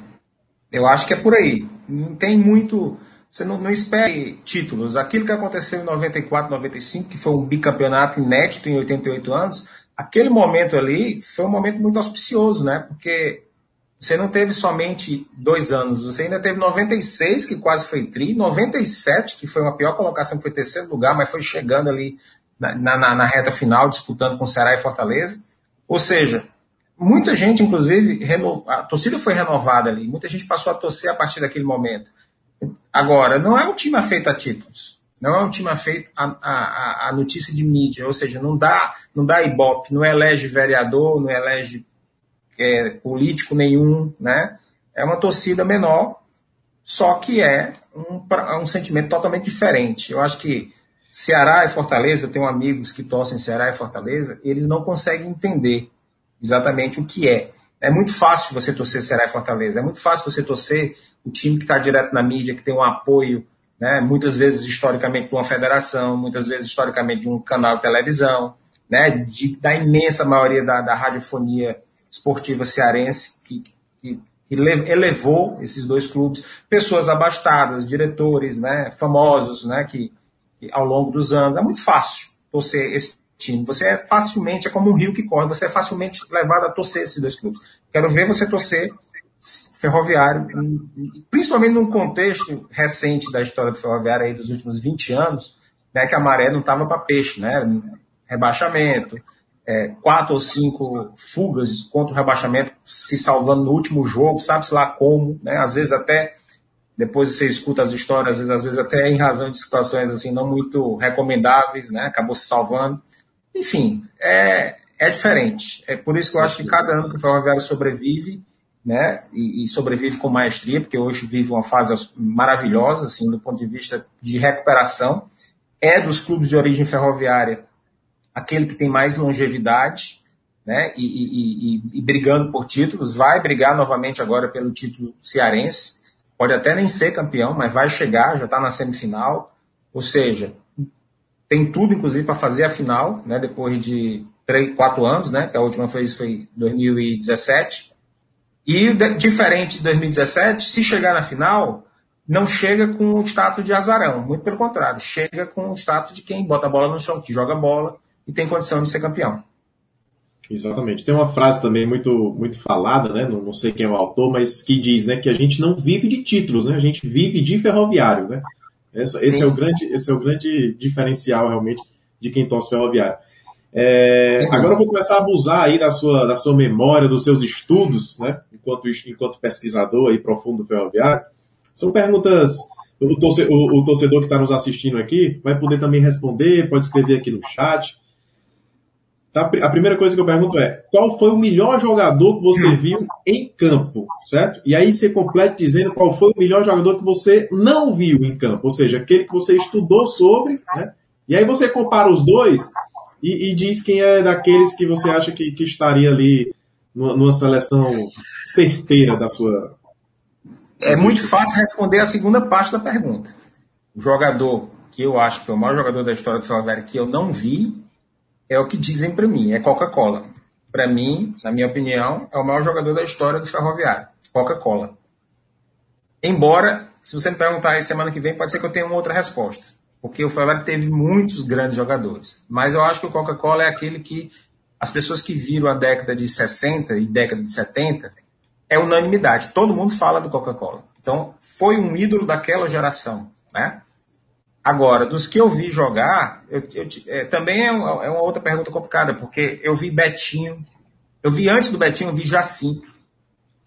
Eu acho que é por aí. Não tem muito. Você não, não espere títulos. Aquilo que aconteceu em 94, 95, que foi um bicampeonato inédito em 88 anos, aquele momento ali foi um momento muito auspicioso, né? Porque você não teve somente dois anos, você ainda teve 96, que quase foi tri, 97, que foi uma pior colocação, foi terceiro lugar, mas foi chegando ali na, na, na reta final, disputando com Ceará e Fortaleza. Ou seja, muita gente, inclusive, reno... a torcida foi renovada ali, muita gente passou a torcer a partir daquele momento. Agora, não é um time afeito a títulos, não é um time afeito a, a, a notícia de mídia, ou seja, não dá, não dá ibope, não elege vereador, não elege é, político nenhum, né? É uma torcida menor, só que é um, é um sentimento totalmente diferente. Eu acho que Ceará e Fortaleza, eu tenho amigos que torcem Ceará e Fortaleza, eles não conseguem entender exatamente o que é. É muito fácil você torcer Ceará e Fortaleza, é muito fácil você torcer o time que está direto na mídia, que tem um apoio, né, muitas vezes historicamente de uma federação, muitas vezes historicamente de um canal de televisão, né, de, da imensa maioria da, da radiofonia esportiva cearense, que, que, elevou esses dois clubes, pessoas abastadas, diretores, né, famosos, né, que, que ao longo dos anos, é muito fácil torcer esse time. Você é facilmente, é como um rio que corre, você é facilmente levado a torcer esses dois clubes. Quero ver você torcer ferroviário, principalmente num contexto recente da história do ferroviário aí dos últimos 20 anos, né, que a maré não estava para peixe, né? Rebaixamento, é, quatro ou cinco fugas contra o rebaixamento, se salvando no último jogo, sabe-se lá como, né? Às vezes até depois você escuta as histórias, às vezes até em razão de situações assim não muito recomendáveis, né? Acabou se salvando. Enfim, é, é diferente. É por isso que eu acho que cada ano que o Ferroviário sobrevive, né, e, e, sobrevive com maestria, porque hoje vive uma fase maravilhosa, assim, do ponto de vista de recuperação, é dos clubes de origem ferroviária aquele que tem mais longevidade, né, e, e, e, brigando por títulos, vai brigar novamente agora pelo título cearense, pode até nem ser campeão, mas vai chegar, já está na semifinal, ou seja, tem tudo, inclusive, para fazer a final, né, depois de três, quatro anos, né, que a última vez foi 2017. E, diferente de 2017, se chegar na final, não chega com o status de azarão, muito pelo contrário, chega com o status de quem bota a bola no chão, que joga bola e tem condição de ser campeão. Exatamente. Tem uma frase também muito, muito falada, né? Não, não, sei quem é o autor, mas que diz, né, que a gente não vive de títulos, né? A gente vive de ferroviário, né? Essa, esse, é o grande, esse é o grande diferencial, realmente, de quem torce ferroviário. É, agora eu vou começar a abusar aí da sua, da sua memória, dos seus estudos, né? Enquanto, enquanto pesquisador aí profundo do ferroviário. São perguntas, o, torce, o, o torcedor que está nos assistindo aqui vai poder também responder, pode escrever aqui no chat. Tá? A primeira coisa que eu pergunto é, qual foi o melhor jogador que você viu em campo, certo? E aí você completa dizendo qual foi o melhor jogador que você não viu em campo, ou seja, aquele que você estudou sobre, né? E aí você compara os dois e, e diz quem é daqueles que você acha que, que estaria ali numa, numa seleção certeira da sua... É muito fácil responder a segunda parte da pergunta. O jogador que eu acho que foi o maior jogador da história do Ferroviário que eu não vi é o que dizem para mim, é Coca-Cola. Para mim, na minha opinião, é o maior jogador da história do ferroviário, Coca-Cola. Embora, se você me perguntar semana que vem, pode ser que eu tenha uma outra resposta. Porque o Ferroviário teve muitos grandes jogadores. Mas eu acho que o Coca-Cola é aquele que as pessoas que viram a década de 60 e década de 70 é unanimidade. Todo mundo fala do Coca-Cola. Então, foi um ídolo daquela geração, né? Agora, dos que eu vi jogar, eu, eu, é, também é uma, é uma, outra pergunta complicada, porque eu vi Betinho, eu vi antes do Betinho, eu vi Jacinto.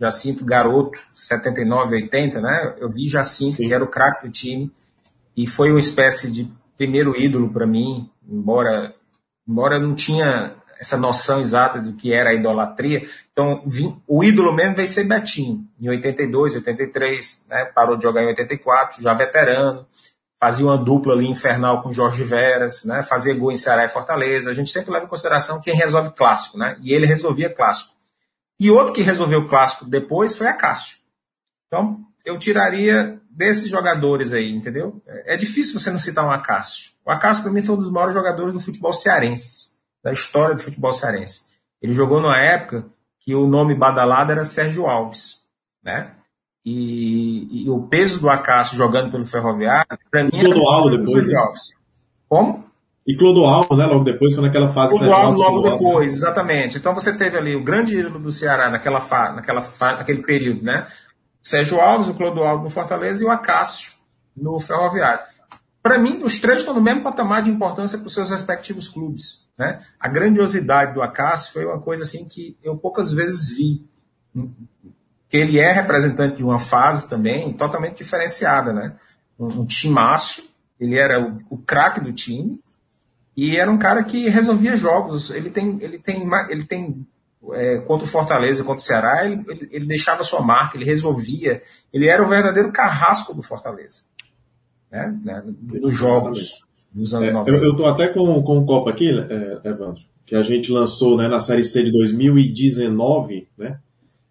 Jacinto, garoto, 79, 80, né? Eu vi Jacinto, que era o craque do time, e foi uma espécie de primeiro ídolo para mim, embora, embora eu não tinha essa noção exata do que era a idolatria. Então, o ídolo mesmo veio ser Betinho, em 82, 83, né? Parou de jogar em 84, já veterano fazia uma dupla ali infernal com Jorge Veras, né? fazia gol em Ceará e Fortaleza. A gente sempre leva em consideração quem resolve clássico, né? E ele resolvia clássico. E outro que resolveu clássico depois foi a Cássio. Então, eu tiraria desses jogadores aí, entendeu? É difícil você não citar um Acácio. O Acácio, para mim, foi um dos maiores jogadores do futebol cearense, da história do futebol cearense. Ele jogou numa época que o nome badalado era Sérgio Alves, né? E, e, o peso do Acácio jogando pelo Ferroviário, para mim. Clodoaldo depois. Né? Como? E Clodoaldo, né? Logo depois, quando aquela fase. Clodoaldo logo depois, exatamente. Então você teve ali o grande ídolo do Ceará naquela fa, naquela fa, naquele período, né? Sérgio Alves, o Clodoaldo no Fortaleza e o Acácio no Ferroviário. Para mim, os três estão no mesmo patamar de importância para os seus respectivos clubes. Né? A grandiosidade do Acácio foi uma coisa assim que eu poucas vezes vi que ele é representante de uma fase também totalmente diferenciada, né? Um, um timaço, ele era o, o craque do time e era um cara que resolvia jogos. Ele tem, ele tem, ele tem é, contra o Fortaleza, contra o Ceará, ele, ele, ele, deixava sua marca, ele resolvia. Ele era o verdadeiro carrasco do Fortaleza, né? né? Nos jogos dos anos é, 90. Eu, estou até com, com um copo aqui, é, Evandro, que a gente lançou né, na Série C de 2019, né?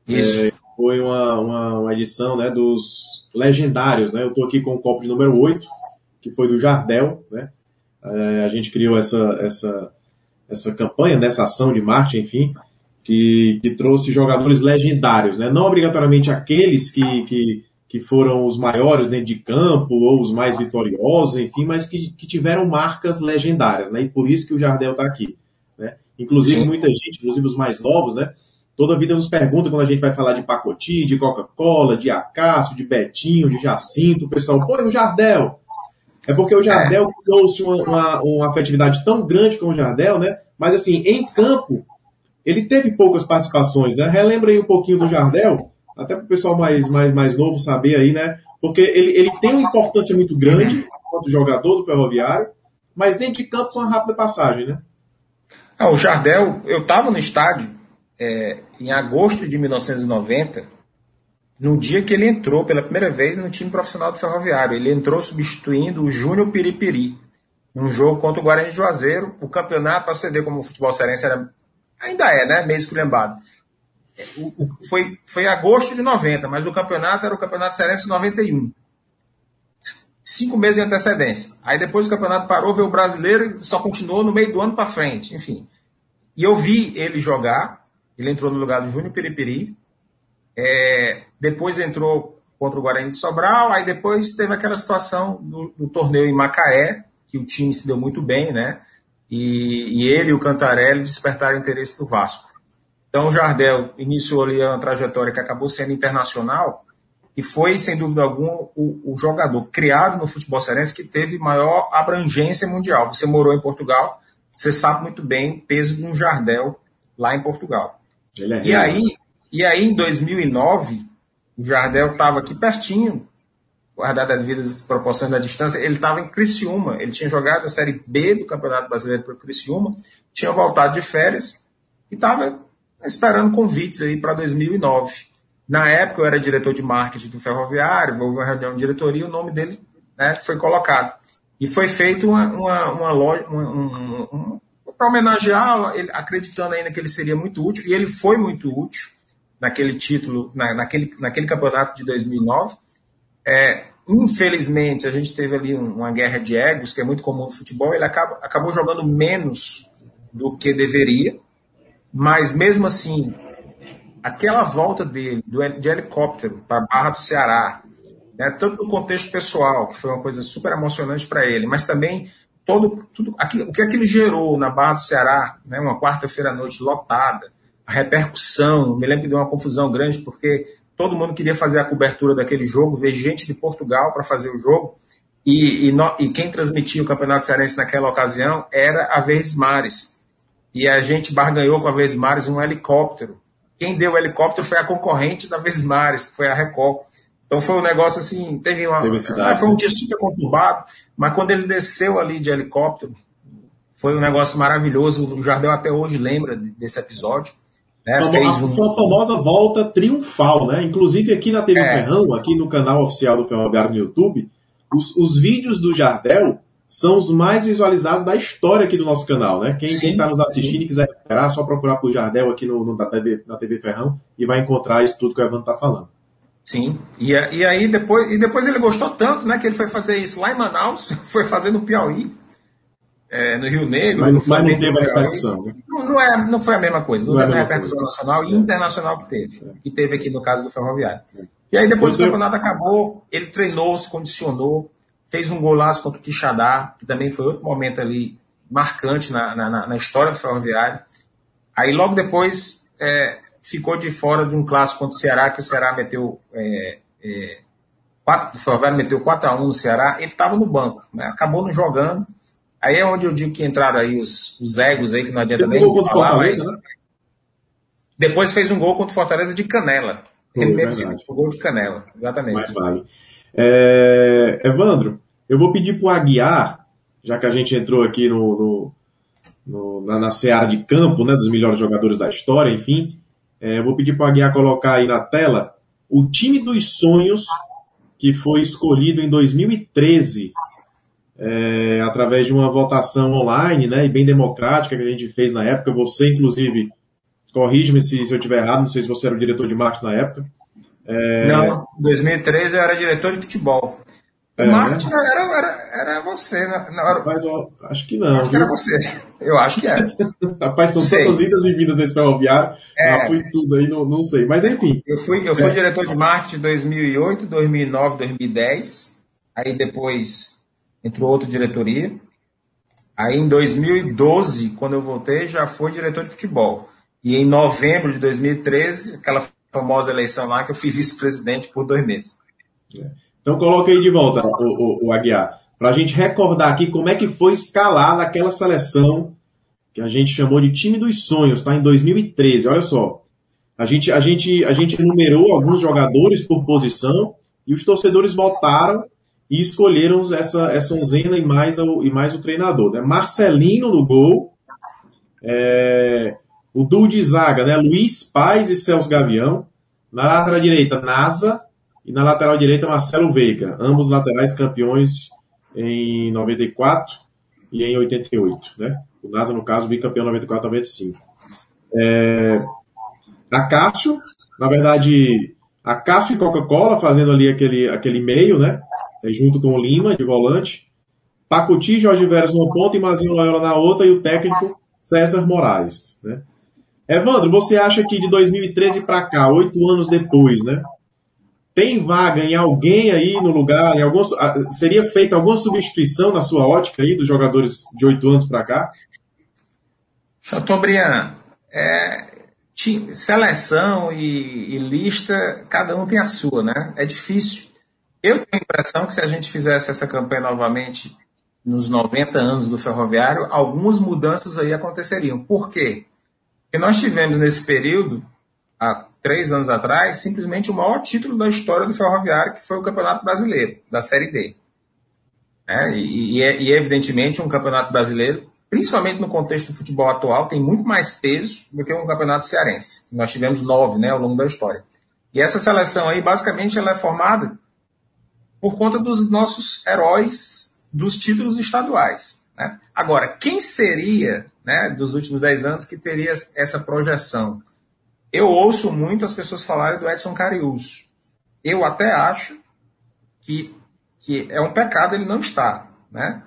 Isso. É, foi uma, uma, uma, edição né, dos legendários. Né? Eu estou aqui com o copo de número 8, que foi do Jardel. Né? É, a gente criou essa, essa, essa campanha, dessa ação de marketing, enfim, que, que trouxe jogadores legendários. Né? Não obrigatoriamente aqueles que, que, que foram os maiores dentro de campo ou os mais vitoriosos, enfim, mas que, que tiveram marcas legendárias. Né? E por isso que o Jardel está aqui. Né? Inclusive, Sim. muita gente, inclusive os mais novos, né? Toda a vida nos pergunta quando a gente vai falar de Pacoti, de Coca-Cola, de Acácio, de Betinho, de Jacinto, o pessoal, pô, o Jardel. É porque o Jardel é. trouxe uma, uma, uma afetividade tão grande com o Jardel, né? Mas assim, em campo, ele teve poucas participações, né? Relembra aí um pouquinho do Jardel, até para o pessoal mais, mais, mais novo saber aí, né? Porque ele, ele tem uma importância muito grande quanto jogador do Ferroviário, mas dentro de campo com uma rápida passagem, né? Ah, o Jardel, eu estava no estádio é, em agosto de 1990, no dia que ele entrou pela primeira vez no time profissional do Ferroviário. Ele entrou substituindo o Júnior Piripiri, num jogo contra o Guarani de Juazeiro. O campeonato, para você ver como o futebol cearense era, ainda é, né? Meio esculhambado. Foi, foi agosto de 90, mas o campeonato era o Campeonato Cearense 91. Cinco meses de antecedência. Aí depois o campeonato parou, veio o brasileiro e só continuou no meio do ano para frente. Enfim. E eu vi ele jogar ele entrou no lugar do Júnior Periperi. É, depois entrou contra o Guarani de Sobral. Aí depois teve aquela situação do, do, torneio em Macaé, que o time se deu muito bem, né? E, e ele e o Cantarelli despertaram interesse do Vasco. Então o Jardel iniciou ali uma trajetória que acabou sendo internacional e foi, sem dúvida alguma, o, o jogador criado no futebol cearense que teve maior abrangência mundial. Você morou em Portugal, você sabe muito bem o peso de um Jardel lá em Portugal. É e, aí, e aí, em 2009, o Jardel estava aqui pertinho, guardado as devidas proporções da distância, ele estava em Criciúma. Ele tinha jogado a Série B do Campeonato Brasileiro para Criciúma, tinha voltado de férias e estava esperando convites aí para 2009. Na época, eu era diretor de marketing do Ferroviário, houve uma reunião de diretoria, o nome dele né, foi colocado. E foi feito uma, uma, uma loja, uma, um, para homenageá-lo, acreditando ainda que ele seria muito útil, e ele foi muito útil naquele título, na, naquele, naquele campeonato de 2009. É, infelizmente, a gente teve ali uma guerra de egos, que é muito comum no futebol, ele acaba, acabou jogando menos do que deveria, mas mesmo assim, aquela volta dele do, de helicóptero para Barra do Ceará, né, tanto no contexto pessoal, que foi uma coisa super emocionante para ele, mas também todo, tudo, aquilo, o que aquilo gerou na Barra do Ceará, né, uma quarta-feira à noite lotada, a repercussão, me lembro que deu uma confusão grande, porque todo mundo queria fazer a cobertura daquele jogo, ver gente de Portugal para fazer o jogo, e, e, no, e, quem transmitia o Campeonato Cearense naquela ocasião era a Verdes Mares. E a gente barganhou com a Verdes Mares um helicóptero. Quem deu o helicóptero foi a concorrente da Verdes Mares, que foi a Record. Então foi um negócio assim, teve uma. Teve foi um dia super conturbado, mas quando ele desceu ali de helicóptero, foi um negócio maravilhoso. O Jardel até hoje lembra desse episódio. Né? A, Fez um... a famosa volta triunfal, né? Inclusive aqui na TV é. Ferrão, aqui no canal oficial do Ferroviário no YouTube, os, os, vídeos do Jardel são os mais visualizados da história aqui do nosso canal, né? Quem está nos assistindo sim. e quiser esperar, é só procurar por Jardel aqui no, no, na, TV, na TV Ferrão e vai encontrar isso tudo que o Evandro está falando. Sim, e, e aí depois, e depois ele gostou tanto, né, que ele foi fazer isso lá em Manaus, foi fazer no Piauí, é, no Rio Negro. Mas, no mas não teve a repercussão, né? Não, não, é, não foi a mesma coisa, não, não teve é a repercussão coisa. nacional e internacional que teve, é. que teve aqui no caso do Ferroviário. É. E aí depois o campeonato acabou, ele treinou, se condicionou, fez um golaço contra o Quixadá, que também foi outro momento ali marcante na, na, na história do Ferroviário. Aí logo depois é, ficou de fora de um clássico contra o Ceará, que o Ceará meteu. É, é, 4, o Ferroviário meteu 4x1 no Ceará, ele estava no banco, né? acabou não jogando. Aí é onde eu digo que entraram aí os, os egos aí, que não adianta nem falar, mas. Né? Depois fez um gol contra o Fortaleza de canela. Ele mesmo o gol de canela, exatamente. Mais vale. É, Evandro, eu vou pedir para o Aguiar, já que a gente entrou aqui no, no, no na, na seara de campo, né, dos melhores jogadores da história, enfim, é, vou pedir para a Guiar colocar aí na tela o time dos sonhos que foi escolhido em 2013 é, através de uma votação online, né, e bem democrática que a gente fez na época. Você, inclusive, Corrige-me se, se, eu estiver errado, não sei se você era o diretor de marketing na época. É... Não, em 2013 eu era diretor de futebol. O é, marketing né? era, era, era você, né? Não, era... Mas, ó, acho que não. Acho que era você. Eu acho que era. Rapaz, são sei. tantas idas e vindas nesse ferroviário. É. Já fui tudo aí, não, não sei. Mas enfim. Eu fui, eu fui é. diretor de marketing em 2008, 2009, 2010. Aí depois entrou outra diretoria. Aí em 2012, quando eu voltei, já fui diretor de futebol. E em novembro de 2013, aquela famosa eleição lá, que eu fui vice-presidente por dois meses. É. Então coloca aí de volta o, o, o Aguiar, para a gente recordar aqui como é que foi escalar naquela seleção que a gente chamou de time dos sonhos, tá? Em 2013, olha só. A gente, a gente, a gente enumerou alguns jogadores por posição e os torcedores votaram e escolheram essa, essa onzena e mais, o, e mais o treinador. Né? Marcelino no gol, é, o duo de zaga, né? Luiz Paz e Celso Gavião. Na lateral direita, Nasa, e na lateral direita, Marcelo Veiga, ambos laterais campeões em 94 e em 88, né? O NASA, no caso, bicampeão 94 95. É, Acácio, na verdade, Acácio e Coca-Cola fazendo ali aquele, aquele meio, né? É, junto com o Lima, de volante. Pacuti, Jorge Veras numa ponta e Mazinho Loyola na outra e o técnico César Moraes, né? Evandro, você acha que de 2013 para cá, oito anos depois, né? Tem vaga em alguém aí no lugar? Em algum, ah, seria feita alguma substituição na sua ótica aí dos jogadores de oito anos para cá? Chateaubriand, é, seleção e, e, lista, cada um tem a sua, né? É difícil. Eu tenho a impressão que se a gente fizesse essa campanha novamente nos 90 anos do ferroviário, algumas mudanças aí aconteceriam. Por quê? Porque nós tivemos nesse período há três anos atrás, simplesmente o maior título da história do Ferroviário, que foi o Campeonato Brasileiro, da Série D. É, e, e, e, evidentemente, um Campeonato Brasileiro, principalmente no contexto do futebol atual, tem muito mais peso do que um Campeonato Cearense. Nós tivemos nove né, ao longo da história. E essa seleção aí, basicamente, ela é formada por conta dos nossos heróis dos títulos estaduais. Né? Agora, quem seria, né, dos últimos dez anos, que teria essa projeção? Eu ouço muito as pessoas falarem do Edson Carius. Eu até acho que, que é um pecado ele não estar, né?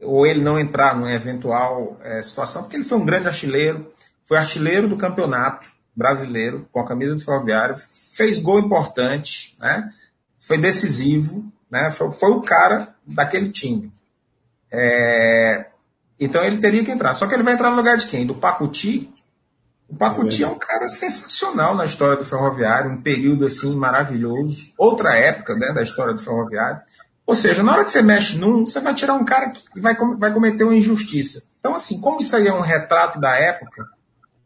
Ou ele não entrar numa eventual é, situação, porque ele foi um grande artilheiro, foi artilheiro do campeonato brasileiro com a camisa do Ferroviário, fez gol importante, né? Foi decisivo, né? Foi, foi o cara daquele time. É, então ele teria que entrar. Só que ele vai entrar no lugar de quem? Do Pacuti, o Pacuti é um cara sensacional na história do ferroviário, um período assim maravilhoso, outra época né, da história do ferroviário. Ou seja, na hora que você mexe num, você vai tirar um cara que vai, vai cometer uma injustiça. Então, assim, como isso aí é um retrato da época,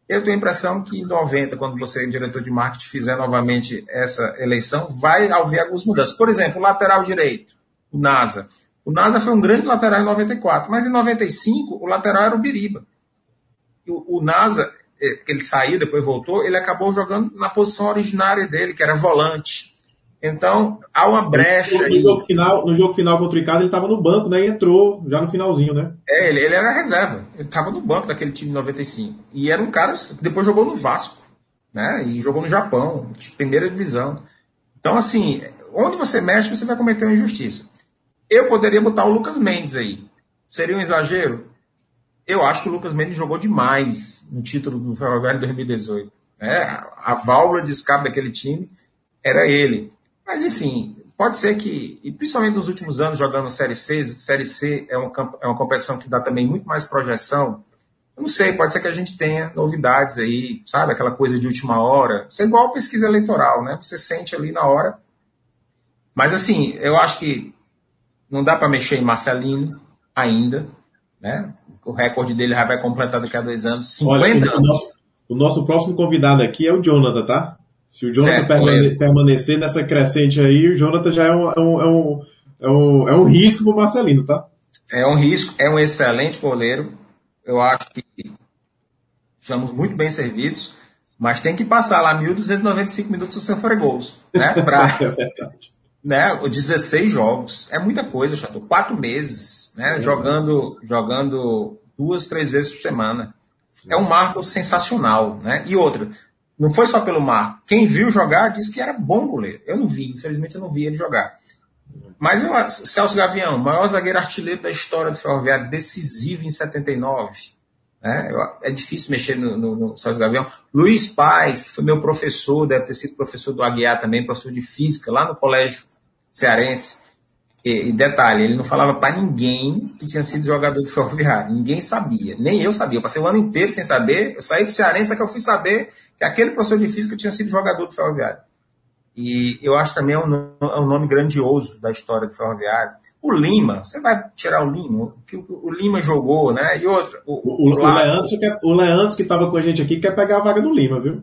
eu tenho a impressão que em 90, quando você, diretor de marketing, fizer novamente essa eleição, vai haver algumas mudanças. Por exemplo, o lateral direito, o NASA. O NASA foi um grande lateral em 94, mas em 95 o lateral era o Biriba. O, o NASA é, que ele saiu, depois voltou, ele acabou jogando na posição originária dele, que era volante. Então, há uma brecha. No, no jogo, final, no jogo final contra o Ricardo, ele estava no banco, né? E entrou já no finalzinho, né? É, ele, ele era reserva. Ele estava no banco daquele time de 95. E era um cara que depois jogou no Vasco, né? E jogou no Japão, primeira divisão. Então, assim, onde você mexe, você vai cometer uma injustiça. Eu poderia botar o Lucas Mendes aí. Seria um exagero? Eu acho que o Lucas Mendes jogou demais no título do Ferroviário 2018. É, a válvula de escape daquele time era ele. Mas, enfim, pode ser que, e principalmente nos últimos anos jogando Série C, Série C é, é uma competição que dá também muito mais projeção. Eu não sei, pode ser que a gente tenha novidades aí, sabe? Aquela coisa de última hora. Isso é igual pesquisa eleitoral, né? Você sente ali na hora. Mas, assim, eu acho que não dá para mexer em Marcelino ainda, né? o recorde dele já vai completar daqui a dois anos, 50 Olha, anos. O nosso, o nosso próximo convidado aqui é o Jonathan, tá? Se o Jonathan permane permanecer nessa crescente aí, o Jonathan já é um, é um, é um, é um, é um risco pro Marcelino, tá? É um risco, é um excelente goleiro. Eu acho que estamos muito bem servidos, mas tem que passar lá 1.295 minutos sem sofrer gols, né? Pra, é verdade. Né, 16 jogos. É muita coisa, Chato. Quatro meses né? Jogando, jogando duas, três vezes por semana. é um marco sensacional, né? E outra, não foi só pelo marco. Quem viu jogar disse que era bom goleiro. Eu não vi, infelizmente eu não vi ele jogar. Mas eu, Celso Gavião, maior zagueiro artilheiro da história do Ferroviário, decisivo em 79. Né? É difícil mexer no, no, no Celso Gavião. Luiz Paz, que foi meu professor, deve ter sido professor do Aguiar também, professor de física, lá no colégio cearense. E, e detalhe, ele não falava para ninguém que tinha sido jogador do Ferroviário. Ninguém sabia. Nem eu sabia. Eu passei o ano inteiro sem saber. Eu saí do cearense, é que eu fui saber que aquele professor de física tinha sido jogador do Ferroviário. E eu acho também é um, é um nome grandioso da história do Ferroviário. O Lima, você vai tirar o Lima, que o, Lima jogou, né? E outro. O, o, o, o Leandro, quer, o Leandro que estava com a gente aqui quer pegar a vaga do Lima, viu?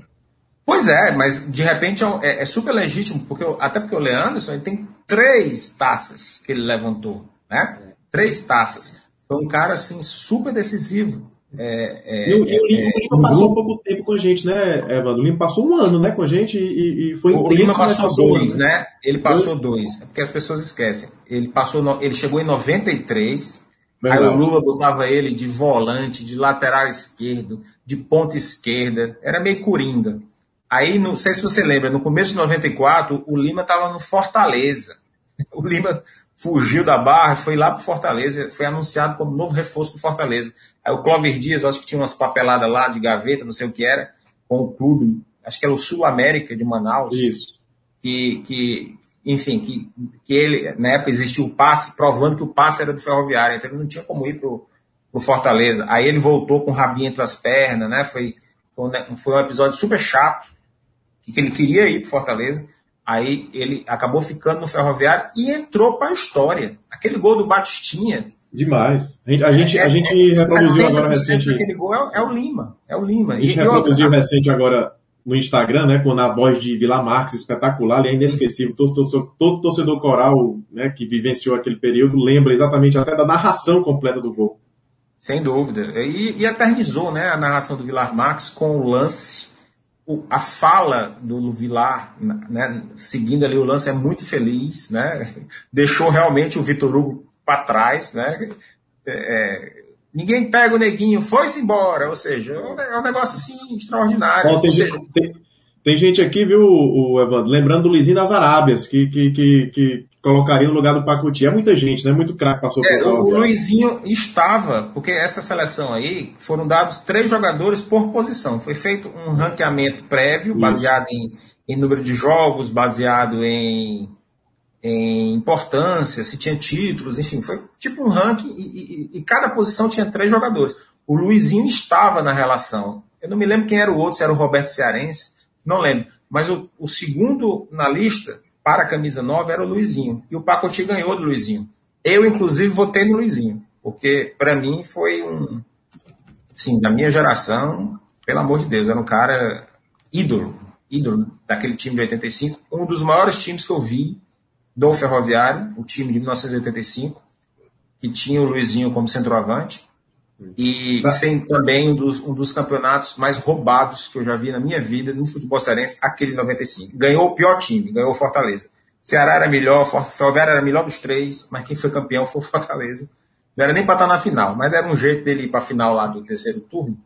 Pois é, mas de repente é, é, é super legítimo, porque até porque o Leandro ele tem três taças que ele levantou, né? Três taças. Foi um cara assim super decisivo. É, é, e, o, e o Lima, é, passou um pouco tempo com a gente, né, Evandro? O Lima passou um ano né, com a gente e, e foi O Lima passou dois, né? né? Ele passou dois. dois, porque as pessoas esquecem. Ele passou, no, ele chegou em 93, Verdade. aí o Lula botava ele de volante, de lateral esquerdo, de ponta esquerda, era meio coringa. Aí, não sei se você lembra, no começo de 94, o Lima estava no Fortaleza. O Lima fugiu da barra, foi lá para Fortaleza, foi anunciado como novo reforço do Fortaleza. Aí o Clover Dias, acho que tinha umas papeladas lá de gaveta, não sei o que era, com o clube, acho que era o Sul América de Manaus. Isso. Que, que enfim, que, que ele, na época existiu o passe, provando que o passe era do Ferroviário, então ele não tinha como ir pro, pro Fortaleza. Aí ele voltou com o rabinho entre as pernas, né? Foi, foi um episódio super chato, que ele queria ir pro Fortaleza. Aí ele acabou ficando no Ferroviário e entrou para a história. Aquele gol do Batistinha. Demais. A gente, a gente, a gente é, reproduziu agora recente. Aquele gol é, é, o Lima. É o Lima. A gente e, reproduziu outra... recente agora no Instagram, né, com a voz de Vilar Marques espetacular, ele é inesquecível. Todo, todo, todo torcedor coral né, que vivenciou aquele período lembra exatamente até da narração completa do gol. Sem dúvida. E, e eternizou né, a narração do Vilar Marques com o lance a fala do Vilar, né, seguindo ali o lance, é muito feliz, né? Deixou realmente o Vitor Hugo para trás, né? É, é, ninguém pega o neguinho, foi-se embora, ou seja, é um negócio assim extraordinário. Bom, tem, seja... tem, tem, gente aqui, viu, o Evandro, lembrando do Lizinho das Arábias, que, que, que, que colocaria no lugar do Pacuti. É muita gente, né? Muito craque passou é, por O Luizinho estava, porque essa seleção aí foram dados três jogadores por posição. Foi feito um ranqueamento prévio, baseado em, em, número de jogos, baseado em, em importância, se tinha títulos, enfim, foi tipo um ranking e, e, e cada posição tinha três jogadores. O Luizinho estava na relação. Eu não me lembro quem era o outro, se era o Roberto Cearense, não lembro. Mas o, o segundo na lista para a camisa nova era o Luizinho. E o Pacoti ganhou do Luizinho. Eu, inclusive, votei no Luizinho, porque para mim foi um. Sim, da minha geração, pelo amor de Deus, era um cara ídolo, ídolo daquele time de 85, um dos maiores times que eu vi do Ferroviário, o time de 1985, que tinha o Luizinho como centroavante. E tá. sem também um dos, um dos campeonatos mais roubados que eu já vi na minha vida no futebol cearense, aquele 95. Ganhou o pior time, ganhou o Fortaleza. Ceará era melhor, Ferroviário era melhor dos três, mas quem foi campeão foi o Fortaleza. Não era nem para estar na final, mas era um jeito dele ir para a final lá do terceiro turno.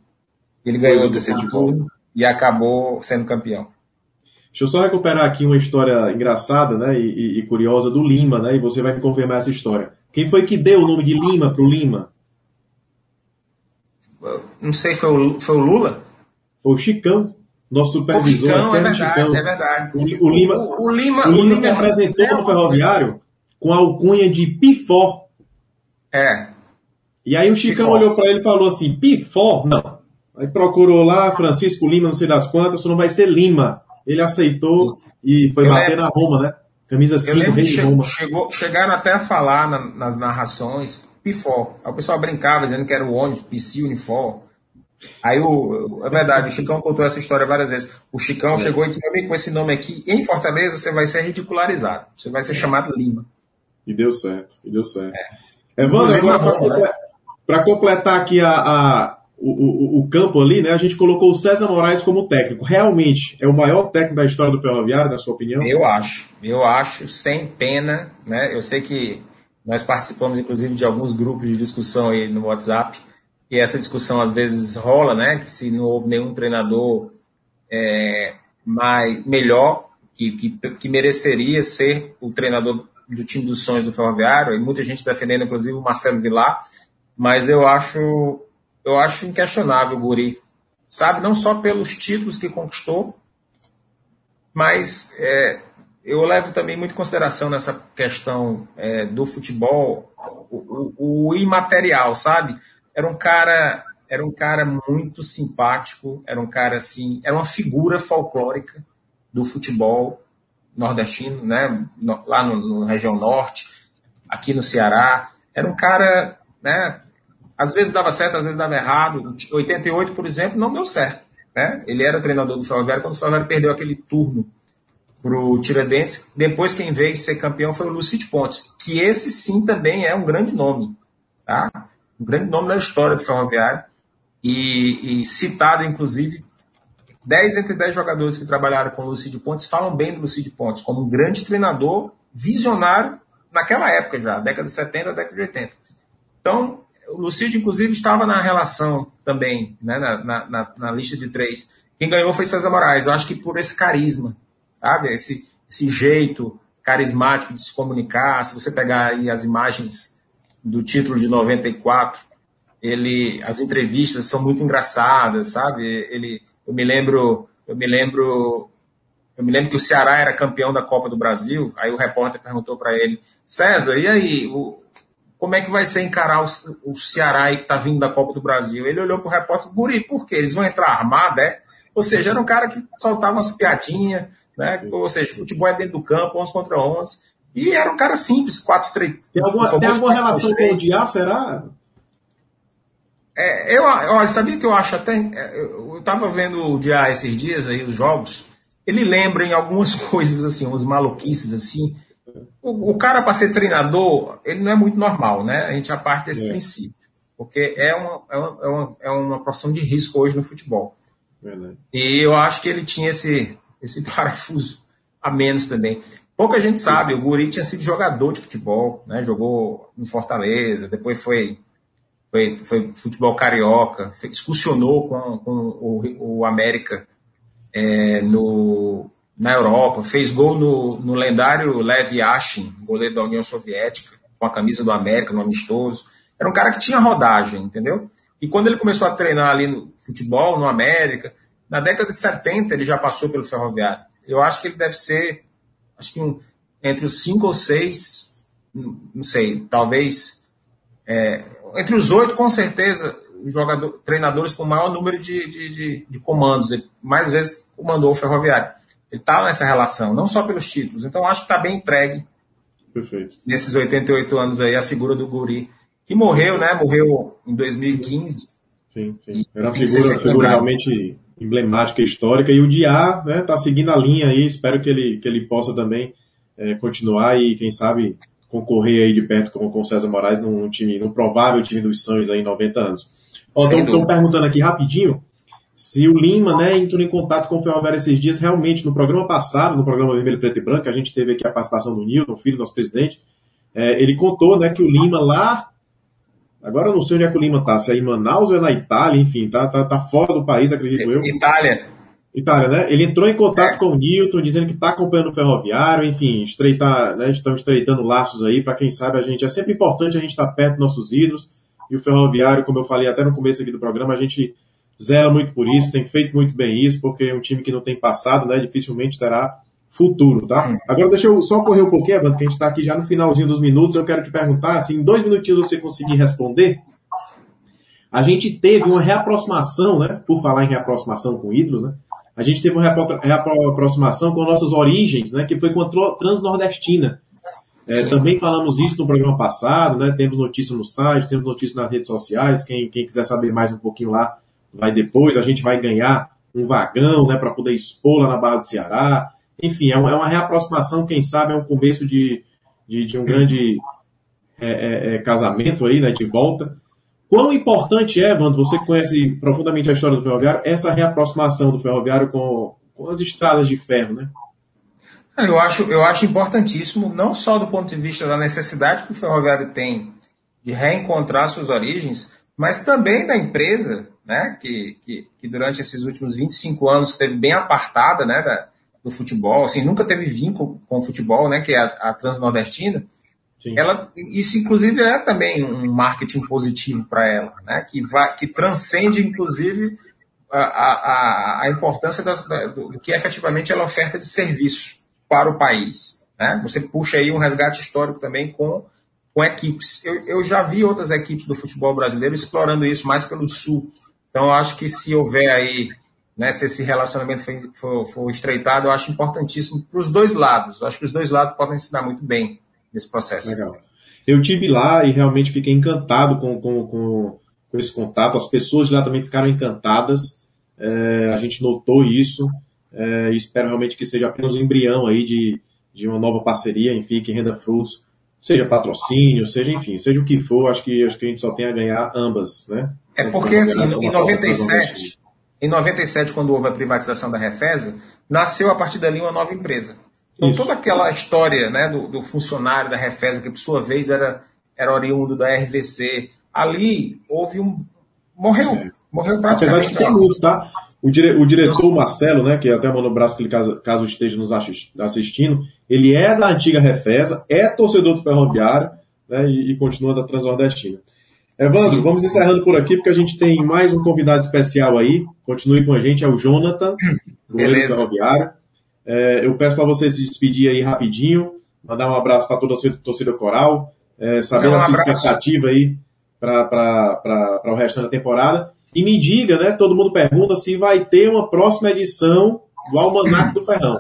Ele ganhou o terceiro turno e acabou sendo campeão. Deixa eu só recuperar aqui uma história engraçada né, e, e, curiosa do Lima, né, e você vai me confirmar essa história. Quem foi que deu o nome de Lima para o Lima? Não sei, foi o, foi o Lula? Foi o Chicão, nosso supervisor. Foi o Chicão, é verdade, Chicão. é verdade. O, o, Lima, o, o, Lima, o Lima se apresentou é no Ferroviário com a alcunha de Pifó. É. E aí o Chicão Pifó. olhou para ele e falou assim, Pifó? Não. Aí procurou lá, Francisco Lima, não sei das quantas, só não vai ser Lima. Ele aceitou e foi eu bater lembro, na Roma, né? Camisa 5, rei de Roma. Chegou, chegaram até a falar na, nas narrações, Pifó. Aí o pessoal brincava dizendo que era o ônibus, Psi Unifor. Aí o, é verdade, o Chicão contou essa história várias vezes. O Chicão é. chegou e disse: com esse nome aqui, em Fortaleza, você vai ser ridicularizado. Você vai ser é. chamado Lima. E deu certo, e deu certo. É. Evandro, agora para completar, né? completar aqui a, a o, o, o, campo ali, né? A gente colocou o César Moraes como técnico. Realmente é o maior técnico da história do Ferroviário, na sua opinião? Eu acho, eu acho, sem pena, né? Eu sei que nós participamos, inclusive, de alguns grupos de discussão aí no WhatsApp. E essa discussão às vezes rola, né? Que se não houve nenhum treinador é, mais, melhor, que, que, que mereceria ser o treinador do time dos sonhos do Ferroviário, e muita gente defendendo, inclusive, o Marcelo Vilar, mas eu acho, eu acho inquestionável o Guri, sabe? Não só pelos títulos que conquistou, mas é, eu levo também muito em consideração nessa questão é, do futebol o, o, o, imaterial, sabe? Era um cara, era um cara muito simpático, era um cara assim, era uma figura folclórica do futebol nordestino, né? Lá no, no região norte, aqui no Ceará, era um cara, né? Às vezes dava certo, às vezes dava errado. 88, por exemplo, não deu certo. Né? Ele era treinador do Ferroviário quando o Ferroviário perdeu aquele turno para o Tiradentes. Depois quem veio ser campeão foi o Lucide Pontes, que esse sim também é um grande nome. Tá? Um grande nome na história do Ferroviário. E, e citado, inclusive, 10 entre 10 jogadores que trabalharam com o Lucide Pontes falam bem do Lucide Pontes, como um grande treinador, visionário, naquela época já, década de 70, década de 80. Então, o Lucídio, inclusive, estava na relação também, né, na, na, na, lista de três. Quem ganhou foi César Moraes. Eu acho que por esse carisma, sabe? Esse, esse jeito carismático de se comunicar. Se você pegar aí as imagens do título de 94, ele, as entrevistas são muito engraçadas, sabe? Ele, eu me lembro, eu me lembro, eu me lembro que o Ceará era campeão da Copa do Brasil. Aí o repórter perguntou para ele, César, e aí, o, como é que vai ser encarar o, o Ceará aí que está vindo da Copa do Brasil? Ele olhou para o repórter, Guri, por quê? Eles vão entrar armado, é? Ou seja, era um cara que soltava umas piadinhas, né? Ou seja, futebol é dentro do campo, 11 contra 11. E era um cara simples, 4-3. Tem alguma, tem alguma relação com o Diá, será? É, eu, olha, sabia que eu acho até. É, eu estava vendo o Diá esses dias aí, os jogos. Ele lembra em algumas coisas, assim, uns maluquices, assim o, o cara, para ser treinador, ele não é muito normal, né? A gente já parte desse é. princípio. Porque é uma, é, uma, é, uma, é uma profissão de risco hoje no futebol. Verdade. E eu acho que ele tinha esse, esse parafuso a menos também. Pouca gente sabe, o Guri tinha sido jogador de futebol, né? Jogou no Fortaleza, depois foi, foi, foi futebol carioca, excursionou com, com o, o América é, no, na Europa, fez gol no, no lendário Lev Yashin, goleiro da União Soviética, com a camisa do América, no amistoso. Era um cara que tinha rodagem, entendeu? E quando ele começou a treinar ali no futebol, no América, na década de 70 ele já passou pelo ferroviário. Eu acho que ele deve ser, acho que um, entre os cinco ou seis, não sei, talvez, é, entre os oito, com certeza, jogador, treinadores com maior número de, de, de, de comandos. Ele mais vezes comandou o ferroviário. Ele está nessa relação, não só pelos títulos. Então, acho que está bem entregue. Perfeito. Nesses 88 anos aí, a figura do Guri, que morreu, né? Morreu em 2015. Sim, sim. Era uma figura, figura realmente emblemática, histórica, e o Diá está né, tá seguindo a linha aí, espero que ele, que ele possa também é, continuar e, quem sabe, concorrer aí de perto com, com o César Moraes num time, num provável time dos sonhos aí em 90 anos. Estão perguntando aqui rapidinho, se o Lima, né, entrou em contato com o Ferroviário esses dias, realmente, no programa passado, no programa Vermelho, Preto e Branco, a gente teve aqui a participação do Nilton, filho do nosso presidente, é, ele contou, né, que o Lima lá, agora eu não sei onde é que o Lima tá, se é em Manaus ou é na Itália, enfim, tá, tá, tá fora do país, acredito eu. Itália. Itália, né? Ele entrou em contato é. com o Newton, dizendo que está acompanhando o ferroviário, enfim, estreitar, né? Estamos estreitando laços aí, para quem sabe a gente. É sempre importante a gente estar tá perto dos nossos ídolos. E o ferroviário, como eu falei até no começo aqui do programa, a gente zela muito por isso, tem feito muito bem isso, porque é um time que não tem passado, né, dificilmente terá futuro, tá? Agora deixa eu só correr um pouquinho, Evandro, que a gente está aqui já no finalzinho dos minutos, eu quero te perguntar, se em dois minutinhos você conseguir responder, a gente teve uma reaproximação, né, por falar em reaproximação com ídolos, né, a gente teve uma reaproximação com nossas origens, né, que foi com a Transnordestina. É, também falamos isso no programa passado, né, temos notícia no site, temos notícia nas redes sociais, quem, quem quiser saber mais um pouquinho lá, vai depois, a gente vai ganhar um vagão, né, para poder expor lá na Barra do Ceará. Enfim, é uma, é uma, reaproximação, quem sabe é um começo de, de, de um grande é, é, é, casamento aí, né, de volta. Quão importante é, Evandro, você conhece profundamente a história do ferroviário, essa reaproximação do ferroviário com, com as estradas de ferro, né? Eu acho, eu acho importantíssimo, não só do ponto de vista da necessidade que o ferroviário tem de reencontrar suas origens, mas também da empresa, né, que, que, que durante esses últimos 25 anos esteve bem apartada né, da, do futebol, assim, nunca teve vínculo com o futebol, né, que é a, a Transnordestina, Sim. ela, isso inclusive é também um marketing positivo para ela, né, que, vai, que transcende inclusive a, a, a importância das, da, do que efetivamente ela oferta de serviço para o país. Né? Você puxa aí um resgate histórico também com, com equipes. Eu, eu já vi outras equipes do futebol brasileiro explorando isso mais pelo sul. Então, acho que se houver aí, né, se esse relacionamento for, for, for estreitado, eu acho importantíssimo para os dois lados. Eu acho que os dois lados podem se dar muito bem nesse processo. Legal. Eu tive lá e realmente fiquei encantado com, com, com, com esse contato. As pessoas de lá também ficaram encantadas. É, a gente notou isso. É, e espero realmente que seja apenas um embrião aí de, de uma nova parceria, enfim, que renda frutos, seja patrocínio, seja, enfim, seja o que for, acho que, acho que a gente só tem a ganhar ambas, né? É porque, assim, em 97, em 97, quando houve a privatização da Refesa, nasceu a partir dali uma nova empresa. Então, Isso. toda aquela história né, do, do, funcionário da Refesa, que por sua vez era, era oriundo da RVC, ali houve um. Morreu. É. Morreu praticamente. Apesar de que tem muitos, tá? O, dire, o diretor Marcelo, né, que até mandou um braço que ele, caso, caso esteja nos assistindo, ele é da antiga Refesa, é torcedor do Ferroviário né, e, e continua da Transnordestina. Evandro, Sim. vamos encerrando por aqui, porque a gente tem mais um convidado especial aí. Continue com a gente, é o Jonathan, do Ferroviário. É, eu peço para você se despedir aí rapidinho, mandar um abraço para toda a torcida coral, é, saber um a sua abraço. expectativa aí para o resto da temporada. E me diga, né? Todo mundo pergunta se vai ter uma próxima edição do Almanac do Ferrão.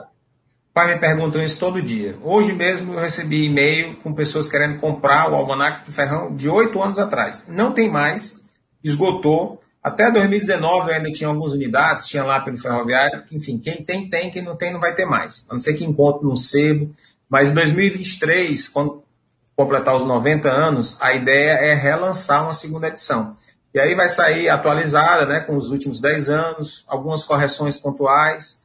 Pai me perguntam isso todo dia. Hoje mesmo eu recebi e-mail com pessoas querendo comprar o Almanac do Ferrão de oito anos atrás. Não tem mais, esgotou. Até 2019 eu ainda tinha algumas unidades, tinha lá pelo ferroviário. Enfim, quem tem, tem, quem não tem, não vai ter mais. A não ser que encontre num sebo. Mas em 2023, quando completar os 90 anos, a ideia é relançar uma segunda edição. E aí vai sair atualizada, né, com os últimos 10 anos, algumas correções pontuais,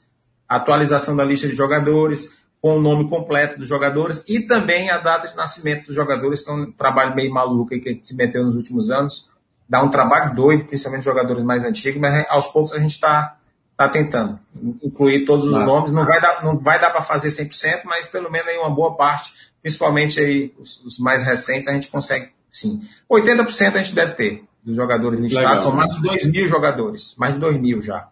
atualização da lista de jogadores, com o nome completo dos jogadores e também a data de nascimento dos jogadores, que é um trabalho meio maluco aí que se meteu nos últimos anos. Dá um trabalho doido, principalmente jogadores mais antigos, mas aos poucos a gente está tá tentando incluir todos os Nossa. nomes. Não vai dar, não vai dar para fazer 100%, mas pelo menos aí uma boa parte, principalmente aí os, os mais recentes, a gente consegue sim. 80% a gente deve ter dos jogadores listados. Legal, São mais de 2 mil jogadores. Mais de 2 mil já.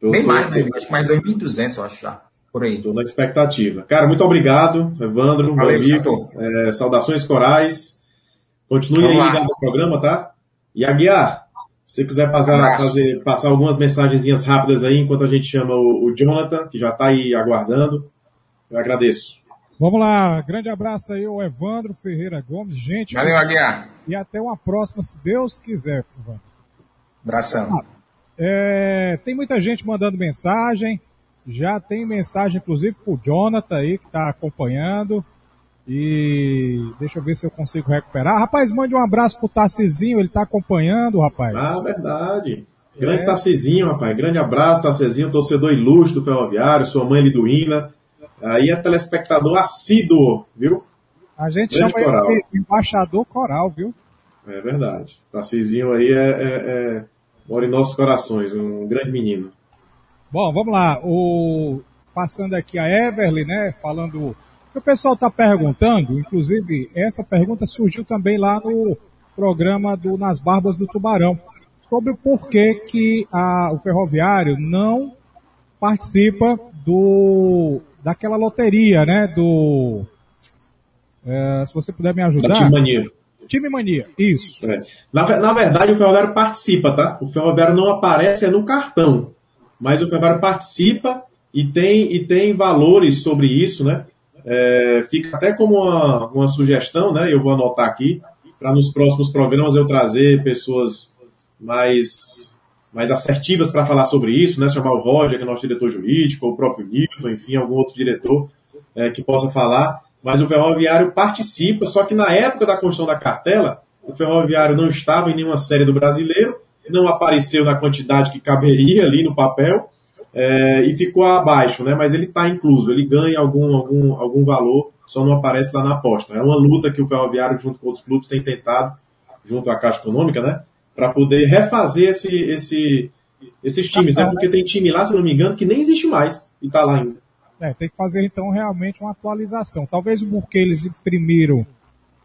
Tô, Bem tô, mais, né? Acho que mais de 2.200, eu acho já. Por aí. Estou na expectativa. Cara, muito obrigado, Evandro, Valeu, meu amigo. É, saudações corais. Continue aí ligado no programa, tá? E Aguiar, se você quiser passar, fazer, passar algumas mensagenzinhas rápidas aí, enquanto a gente chama o, o Jonathan, que já está aí aguardando, eu agradeço. Vamos lá, grande abraço aí ao Evandro Ferreira Gomes, gente. Valeu, Aguiar. E até uma próxima, se Deus quiser, Evandro. Abração. É, tem muita gente mandando mensagem, já tem mensagem inclusive pro Jonathan aí que está acompanhando. E deixa eu ver se eu consigo recuperar. Rapaz, mande um abraço pro Tarcizinho, ele está acompanhando, rapaz. Ah, verdade. Grande é. Tarcizinho, rapaz. Grande abraço, Tarcizinho, torcedor ilustre do Ferroviário, sua mãe Liduína. Aí é telespectador assíduo, viu? A gente Grande chama coral. ele de embaixador coral, viu? É verdade. Tarcisinho aí é, é, é, mora em nossos corações, um grande menino. Bom, vamos lá. O, passando aqui a Everly, né? Falando. O pessoal está perguntando, inclusive, essa pergunta surgiu também lá no programa do Nas Barbas do Tubarão, sobre o porquê que a, o ferroviário não participa do daquela loteria, né? Do. É, se você puder me ajudar. Da Time Mania. Time Mania, isso. É. Na, na, verdade, o Ferroviário participa, tá? O Ferroviário não aparece é no cartão, mas o Ferroviário participa e tem, e tem valores sobre isso, né? É, fica até como uma, uma sugestão, né? Eu vou anotar aqui, para nos próximos programas eu trazer pessoas mais mais assertivas para falar sobre isso, né? Chamar o Roger, que é nosso diretor jurídico, ou o próprio Newton, enfim, algum outro diretor é, que possa falar. Mas o ferroviário participa, só que na época da construção da cartela, o ferroviário não estava em nenhuma série do brasileiro, não apareceu na quantidade que caberia ali no papel, é, e ficou abaixo, né? Mas ele está incluso, ele ganha algum, algum, algum valor, só não aparece lá na aposta. É uma luta que o ferroviário, junto com outros clubes, tem tentado, junto à Caixa Econômica, né? para poder refazer esse, esse, esses times, né? Porque tem time lá, se não me engano, que nem existe mais e está lá ainda. É, tem que fazer então realmente uma atualização. Talvez porque eles imprimiram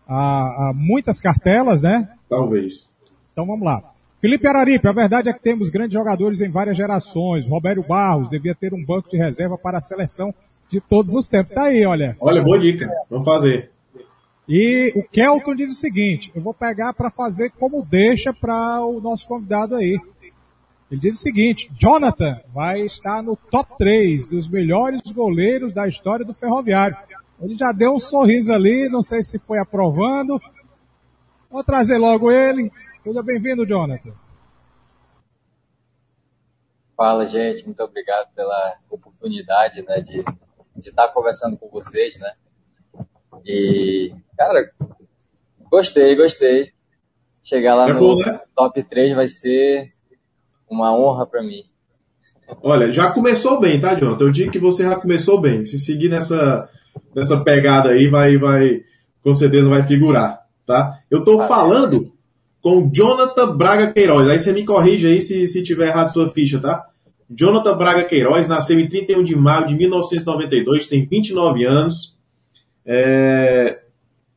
a, a muitas cartelas, né? Talvez. Então vamos lá. Felipe Araripe, a verdade é que temos grandes jogadores em várias gerações. Roberto Barros devia ter um banco de reserva para a seleção de todos os tempos. Tá aí, olha. Olha, boa dica. Vamos fazer. E o Kelton diz o seguinte: eu vou pegar para fazer como deixa para o nosso convidado aí. Ele diz o seguinte: Jonathan vai estar no top 3 dos melhores goleiros da história do Ferroviário. Ele já deu um sorriso ali, não sei se foi aprovando. Vou trazer logo ele. Seja bem-vindo, Jonathan. Fala, gente. Muito obrigado pela oportunidade né, de, de estar conversando com vocês, né? E, cara, gostei, gostei. Chegar lá é no bom, né? top 3 vai ser uma honra para mim. Olha, já começou bem, tá, Jonathan? Eu digo que você já começou bem. Se seguir nessa, nessa pegada aí, vai, vai, com certeza vai figurar, tá? Eu tô falando com Jonathan Braga Queiroz. Aí você me corrige aí se, se tiver errado sua ficha, tá? Jonathan Braga Queiroz nasceu em 31 de maio de 1992, tem 29 anos. É,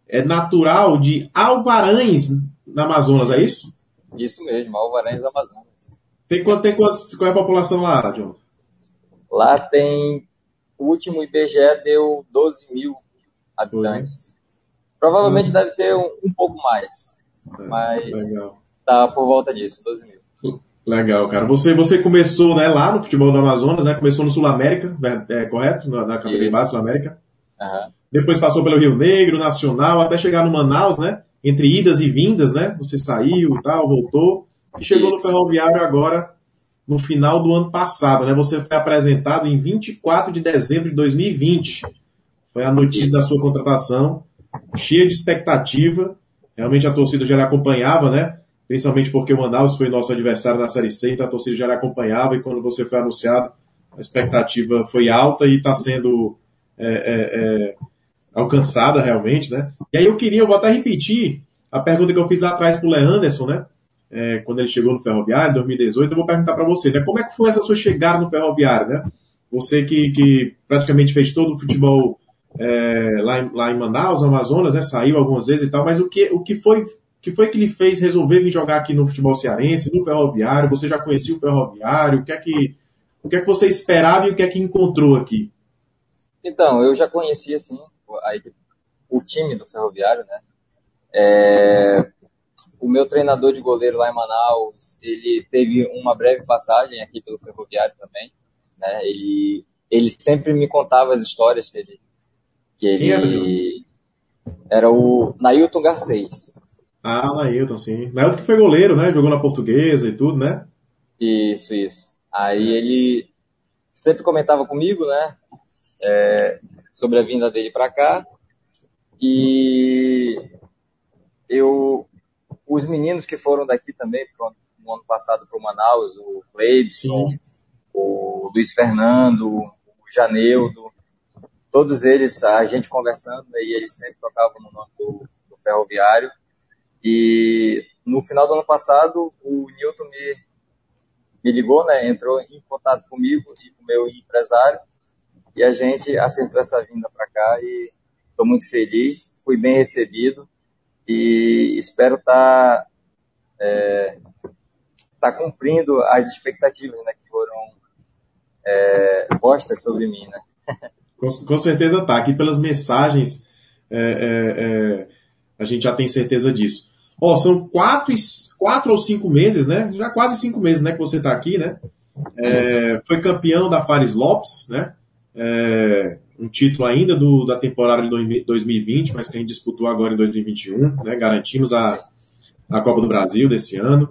é natural de Alvarães, na Amazonas, é isso? Isso mesmo, Alvarães, Amazonas. Tem quanto, tem quanto, qual é a população lá, Jonathan? Lá tem, o último IBGE deu 12 mil habitantes. Foi. Provavelmente hum. deve ter um, um pouco mais. É, mas legal. tá por volta disso, 12 mil. Legal, cara. Você, você começou né, lá no futebol do Amazonas, né? Começou no Sul América, é, é correto? Na, na categoria base Sul América. Uhum. Depois passou pelo Rio Negro, Nacional, até chegar no Manaus, né? Entre idas e vindas, né? Você saiu, tal, voltou e chegou Isso. no Ferroviário agora no final do ano passado, né? Você foi apresentado em 24 de dezembro de 2020. Foi a notícia da sua contratação, cheia de expectativa. Realmente a torcida já lhe acompanhava, né? Principalmente porque o Manaus foi nosso adversário na Série C, então a torcida já lhe acompanhava e quando você foi anunciado, a expectativa foi alta e está sendo é, é, é, alcançada realmente, né? E aí eu queria, eu vou até repetir a pergunta que eu fiz lá atrás para o Leanderson, né? É, quando ele chegou no Ferroviário em 2018, eu vou perguntar para você, né? Como é que foi essa sua chegada no Ferroviário, né? Você que, que praticamente fez todo o futebol é, lá, em, lá em Manaus, Amazonas, né? Saiu algumas vezes e tal, mas o que, o que foi que foi que lhe fez resolver vir jogar aqui no futebol cearense, no Ferroviário? Você já conhecia o Ferroviário? O que é que, o que, é que você esperava e o que é que encontrou aqui? Então, eu já conhecia, assim, o time do Ferroviário, né? É, o meu treinador de goleiro lá em Manaus, ele teve uma breve passagem aqui pelo Ferroviário também, né? Ele, ele sempre me contava as histórias que ele, que ele era o Nailton Garcês. Ah, Nailton, sim. Nailton que foi goleiro, né? Jogou na portuguesa e tudo, né? Isso, isso. Aí ele sempre comentava comigo, né? É, sobre a vinda dele para cá. E eu, os meninos que foram daqui também pro, no ano passado para o Manaus, o Cleibson, o Luiz Fernando, o Janeudo, todos eles, a gente conversando, e eles sempre tocavam no nome do, do ferroviário. E no final do ano passado, o Newton me, me ligou, né, entrou em contato comigo e com o meu empresário, e a gente acertou essa vinda para cá e estou muito feliz, fui bem recebido e espero estar tá, é, tá cumprindo as expectativas né, que foram é, postas sobre mim. Né? Com, com certeza tá. Aqui pelas mensagens, é, é, é, a gente já tem certeza disso. Ó, são quatro, quatro ou cinco meses, né? Já quase cinco meses, né, que você está aqui, né? É, foi campeão da Fares Lopes, né? É, um título ainda do, da temporada de 2020, mas que a gente disputou agora em 2021, né? Garantimos a, a Copa do Brasil desse ano.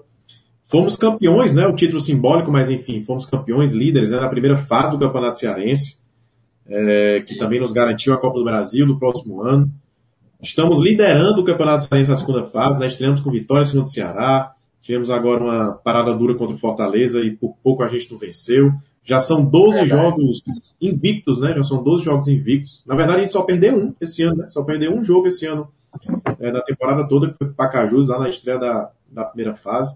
Fomos campeões, né? O título simbólico, mas enfim, fomos campeões líderes né? na primeira fase do Campeonato Cearense é, que também nos garantiu a Copa do Brasil no próximo ano. Estamos liderando o Campeonato Cearense na segunda fase, né? estreamos com vitória em cima do Ceará, tivemos agora uma parada dura contra o Fortaleza e por pouco a gente não venceu. Já são 12 é jogos invictos, né? Já são 12 jogos invictos. Na verdade, a gente só perdeu um esse ano, né? Só perdeu um jogo esse ano é, na temporada toda, que foi para Pacajus, lá na estreia da, da primeira fase.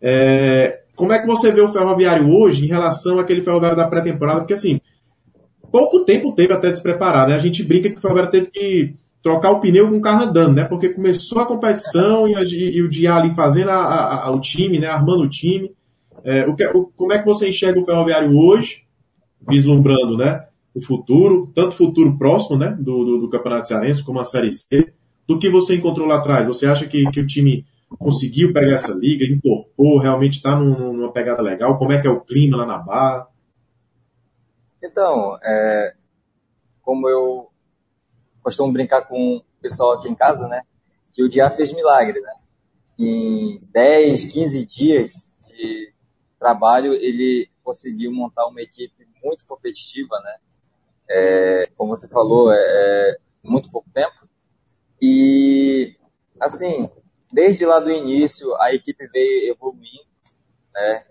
É, como é que você vê o Ferroviário hoje em relação àquele Ferroviário da pré-temporada? Porque assim, pouco tempo teve até de se preparar, né? A gente brinca que o Ferroviário teve que trocar o pneu com o carro andando, né? Porque começou a competição e, a, e o dia ali fazendo a, a, o time, né? Armando o time. É, o que, o, como é que você enxerga o Ferroviário hoje, vislumbrando, né? O futuro, tanto futuro próximo, né? Do, do, do Campeonato Cearense como a Série C, do que você encontrou lá atrás? Você acha que, que o time conseguiu pegar essa liga, incorporou, realmente está numa pegada legal? Como é que é o clima lá na Barra? Então, é, como eu costumo brincar com o pessoal aqui em casa, né? Que o dia fez milagre, né? Em 10, 15 dias de trabalho, ele conseguiu montar uma equipe muito competitiva, né? É, como você falou, é, é muito pouco tempo. E, assim, desde lá do início, a equipe veio evoluindo, né?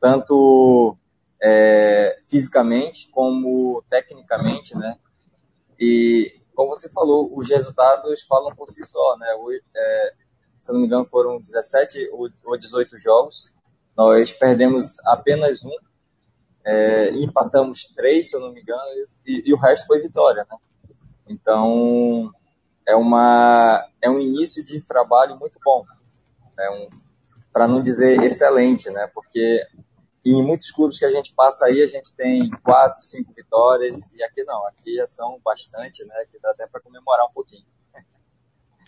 Tanto é, fisicamente como tecnicamente, né? E como você falou, os resultados falam por si só, né? é, se não me engano, foram 17 ou 18 jogos. Nós perdemos apenas um, é, empatamos três, se eu não me engano, e, e, o resto foi vitória, né? Então, é, uma, é um início de trabalho muito bom, é um, para não dizer excelente, né? Porque em muitos clubes que a gente passa aí, a gente tem quatro, cinco vitórias, e aqui não, aqui já são bastante, né? Que dá até para comemorar um pouquinho.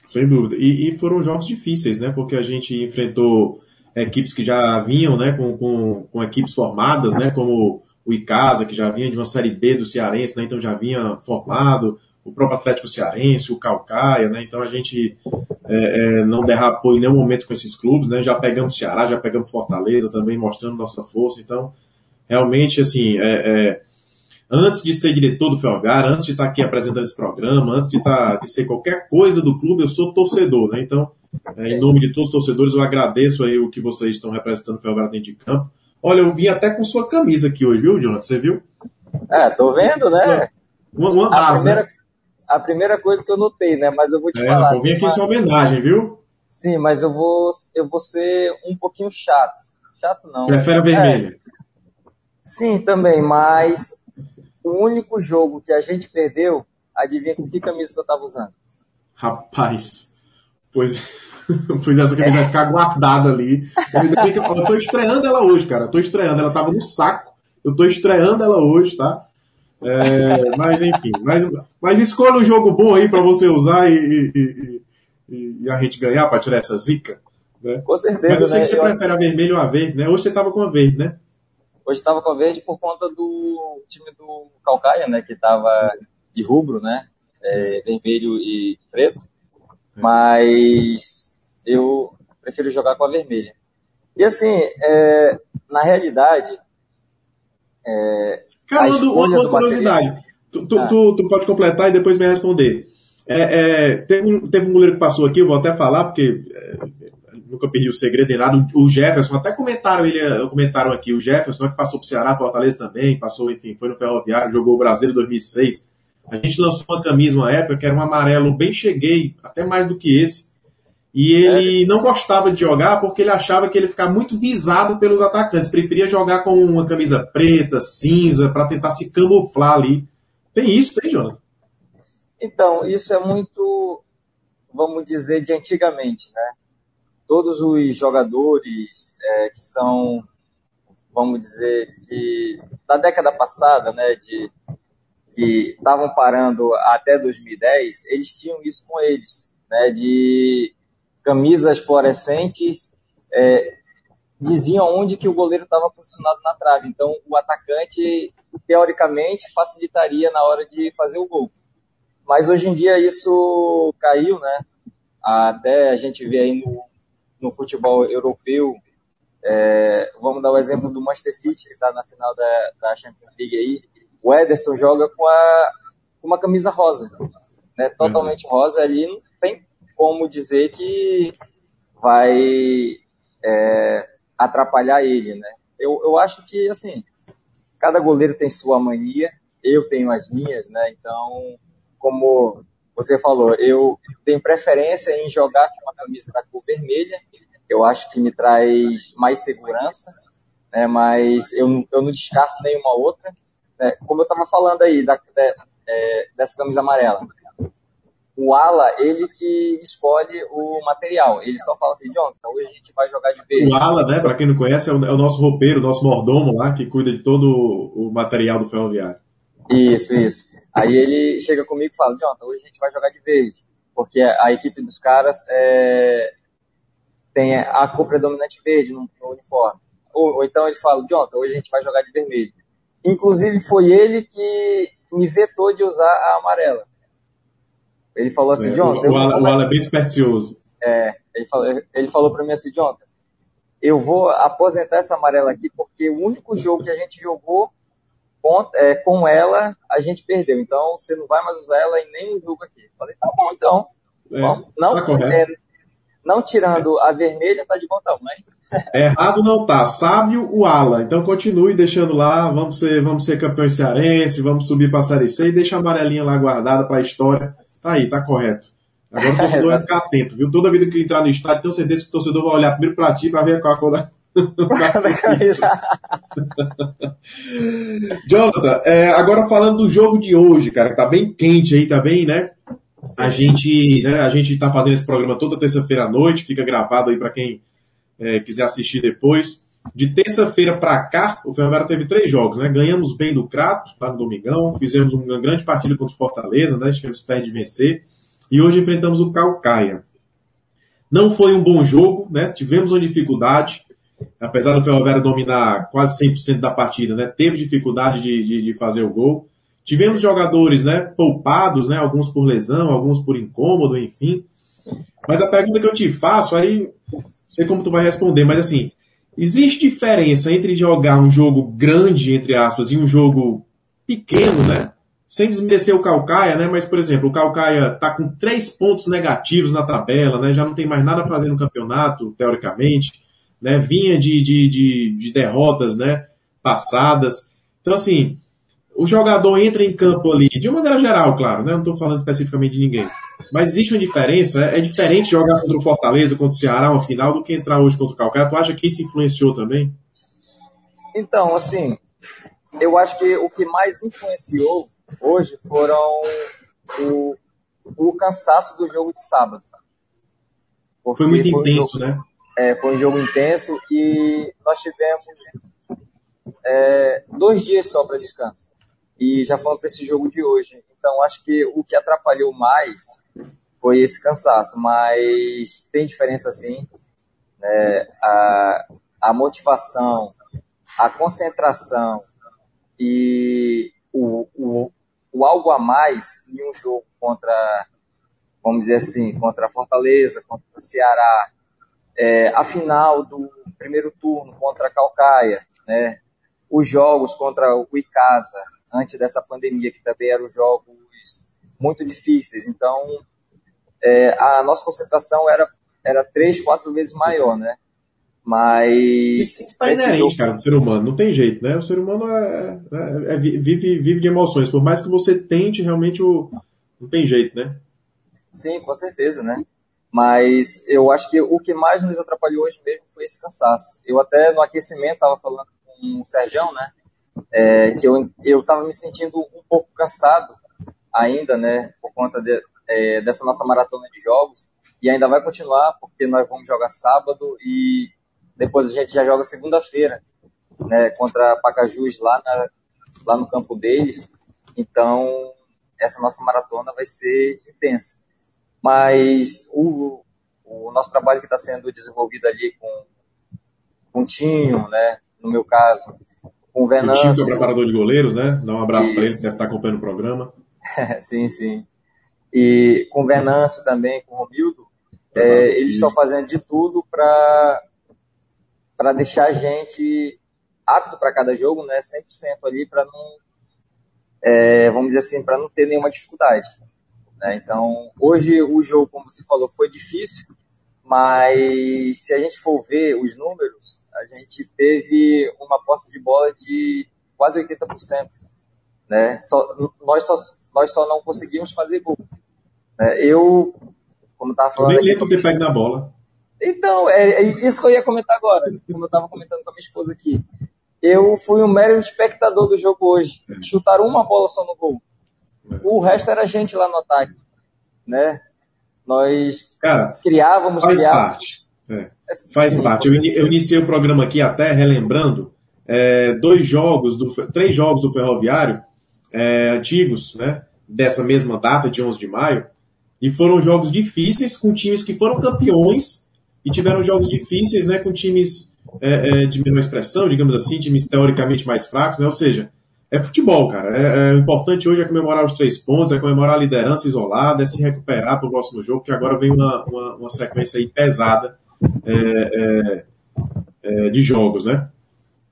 Sem dúvida. E, e, foram jogos difíceis, né? Porque a gente enfrentou equipes que já vinham, né? Com, com, com equipes formadas, né? Como o Icasa, que já vinha de uma Série B do Cearense, né? Então já vinha formado o próprio Atlético Cearense, o Calcaia, né? Então a gente é, é, não derrapou em nenhum momento com esses clubes, né? Já pegamos Ceará, já pegamos Fortaleza também, mostrando nossa força. Então, realmente, assim, é, é antes de ser diretor do Felgar, antes de estar aqui apresentando esse programa, antes de, estar, de ser qualquer coisa do clube, eu sou torcedor, né? Então, é, em nome de todos os torcedores, eu agradeço aí o que vocês estão representando o Felgar dentro de campo. Olha, eu vim até com sua camisa aqui hoje, viu, Jonathan? Você viu? É, tô vendo, né? Uma, uma base, primeira, né? a primeira coisa que eu notei, né? Mas eu vou te é, falar. Eu vim aqui em sua homenagem, viu? Sim, mas eu vou, eu vou ser um pouquinho chato. Chato não. Prefere a vermelha? É. Sim, também, mas o único jogo que a gente perdeu, adivinha com que camisa que eu tava usando? Rapaz, pois, pois essa camisa vai ficar guardada ali. Eu tô estreando ela hoje, cara. Eu tô estreando, ela tava no saco. Eu tô estreando ela hoje, tá? É, mas enfim, mas, mas escolha um jogo bom aí para você usar e, e, e, e, a gente ganhar para tirar essa zica. Né? Com certeza. Mas eu sei né? que você eu... prefere a vermelho ou a verde, né? Hoje você estava com a verde, né? Hoje estava com a verde por conta do time do Calcaia, né? Que estava de rubro, né? É, vermelho e preto. Mas eu prefiro jogar com a vermelha. E assim, é, na realidade, é, Cara, uma, curiosidade. Tu, tu, ah. tu, tu, pode completar e depois me responder. É, é, teve, um, teve um goleiro que passou aqui, eu vou até falar, porque é, nunca perdi o segredo nada. O Jefferson, até comentaram ele, comentaram aqui, o Jefferson, que passou pro Ceará, Fortaleza também, passou, enfim, foi no Ferroviário, jogou o Brasileiro em 2006. A gente lançou uma camisa uma época que era um amarelo bem cheguei, até mais do que esse. E ele é. não gostava de jogar porque ele achava que ele ficava muito visado pelos atacantes. Preferia jogar com uma camisa preta, cinza, para tentar se camuflar ali. Tem isso, tem, Jonathan? Então, isso é muito, vamos dizer, de antigamente, né? Todos os jogadores é, que são, vamos dizer, que da década passada, né, de, que estavam parando até 2010, eles tinham isso com eles, né, de camisas fluorescentes é, diziam onde que o goleiro estava posicionado na trave. Então, o atacante, teoricamente, facilitaria na hora de fazer o gol. Mas hoje em dia isso caiu, né? Até a gente vê aí no, no futebol europeu, é, vamos dar o exemplo do Manchester City, que está na final da, da, Champions League aí. O Ederson joga com, a, com uma camisa rosa, né? Totalmente rosa ali, não tem como dizer que vai é, atrapalhar ele, né? Eu, eu acho que, assim, cada goleiro tem sua mania, eu tenho as minhas, né? Então, como você falou, eu tenho preferência em jogar com uma camisa da cor vermelha, eu acho que me traz mais segurança, né, mas eu, eu não descarto nenhuma outra. Né, como eu estava falando aí da, de, é, dessa camisa amarela, o ala, ele que escolhe o material. Ele só fala assim, John, então hoje a gente vai jogar de verde. O ala, né, para quem não conhece, é o, é o, nosso roupeiro, o nosso mordomo lá, que cuida de todo o material do ferroviário. Isso, isso. Aí ele chega comigo e fala, então hoje a gente vai jogar de verde. Porque a equipe dos caras é, tem a cor predominante verde no, no uniforme. Ou, ou, então ele fala, então hoje a gente vai jogar de vermelho. Inclusive foi ele que me vetou de usar a amarela. Ele falou assim, é, John. O, o, Alan é bem espercioso. É, ele falou, ele falou para mim assim, John, eu vou aposentar essa amarela aqui porque o único jogo que a gente jogou com, é, com ela, a gente perdeu. Então você não vai mais usar ela em nenhum jogo aqui. Falei, tá bom então. É, não, tá é, não tirando a vermelha, tá de bom tamanho. Errado não tá. Sábio o Ala. Então continue deixando lá. Vamos ser, vamos ser campeões cearenses, vamos subir para a Série C e deixa a amarelinha lá guardada para a história. Tá aí, tá correto. Agora o torcedor vai ficar atento, viu? Toda vida que entrar no estádio, tenho certeza que o torcedor vai olhar primeiro para ti para ver qual a cor da. Jonathan, é, agora falando do jogo de hoje, cara, que tá bem quente aí, tá bem, né? A gente, né, a gente tá fazendo esse programa toda terça-feira à noite, fica gravado aí para quem é, quiser assistir depois. De terça-feira para cá, o Ferroviário teve três jogos, né? Ganhamos bem do Crato, lá no Domingão, fizemos uma grande partida contra o Fortaleza, né? Estivemos perto de vencer. E hoje enfrentamos o Calcaia. Não foi um bom jogo, né? Tivemos uma dificuldade, apesar do Ferroviário dominar quase 100% da partida, né? Teve dificuldade de, de, de, fazer o gol. Tivemos jogadores, né? Poupados, né? Alguns por lesão, alguns por incômodo, enfim. Mas a pergunta que eu te faço, aí, sei como tu vai responder, mas assim, Existe diferença entre jogar um jogo grande, entre aspas, e um jogo pequeno, né? Sem desmerecer o Calcaia, né? Mas, por exemplo, o Calcaia tá com três pontos negativos na tabela, né? Já não tem mais nada a fazer no campeonato, teoricamente, né? Vinha de, de, de, de derrotas, né? Passadas. Então, assim, o jogador entra em campo ali, de uma maneira geral, claro, né? Não estou falando especificamente de ninguém. Mas existe uma diferença, é diferente jogar contra o Fortaleza, contra o Ceará, uma final, do que entrar hoje contra o Calcaia. Tu acha que isso influenciou também? Então, assim, eu acho que o que mais influenciou hoje foram o, o cansaço do jogo de sábado. Porque foi muito foi intenso, um jogo, né? É, foi um jogo intenso e nós tivemos é, dois dias só para descanso e já fomos para esse jogo de hoje. Então, acho que o que atrapalhou mais foi esse cansaço, mas tem diferença sim. Né? A, a motivação, a concentração e o, o, o algo a mais em um jogo contra, vamos dizer assim, contra a Fortaleza, contra o Ceará, é, a final do primeiro turno contra a Calcaia, né? os jogos contra o Icasa, antes dessa pandemia, que também eram jogos muito difíceis. Então, é, a nossa concentração era, era três, quatro vezes maior, né? Mas. Isso é inerente, jogo... cara, do ser humano. Não tem jeito, né? O ser humano é, é, é, vive, vive de emoções. Por mais que você tente, realmente o... não tem jeito, né? Sim, com certeza, né? Mas eu acho que o que mais nos atrapalhou hoje mesmo foi esse cansaço. Eu até no aquecimento estava falando com o Sérgio, né? É, que eu eu estava me sentindo um pouco cansado ainda, né, por conta de, é, dessa nossa maratona de jogos e ainda vai continuar porque nós vamos jogar sábado e depois a gente já joga segunda-feira, né, contra Pacajus lá na, lá no campo deles. Então essa nossa maratona vai ser intensa. Mas o, o nosso trabalho que está sendo desenvolvido ali com, com o Tinho, né, no meu caso, com o Venâncio. O é preparador de goleiros, né? Dá um abraço para ele, que deve estar acompanhando o programa. sim, sim. E com o Venâncio também, com o Romildo, é, eles estão fazendo de tudo para deixar a gente apto para cada jogo, né? 100% ali para não, é, vamos dizer assim, para não ter nenhuma dificuldade. Né? Então, hoje o jogo, como você falou, foi difícil, mas se a gente for ver os números, a gente teve uma posse de bola de quase 80%. Né? Só, nós, só, nós só não conseguimos fazer gol. Né? Eu, como estava falando. Eu nem lembro que pega na bola. Então, é, é, isso que eu ia comentar agora, como eu estava comentando com a minha esposa aqui. Eu fui um mero espectador do jogo hoje. É. Chutaram uma bola só no gol. É. O resto era gente lá no ataque, né? Nós Cara, criávamos, faz criávamos. Parte. É. Faz Sim, parte. Eu, eu, iniciei o programa aqui até relembrando é, dois jogos, do, três jogos do Ferroviário é, antigos, né? Dessa mesma data, de 11 de maio, e foram jogos difíceis com times que foram campeões e tiveram jogos difíceis, né? Com times é, é, de menor expressão, digamos assim, times teoricamente mais fracos, né? Ou seja, é futebol, cara. É, é, o importante hoje é comemorar os três pontos, é comemorar a liderança isolada, é se recuperar para o próximo jogo, que agora vem uma, uma, uma sequência aí pesada é, é, é, de jogos, né?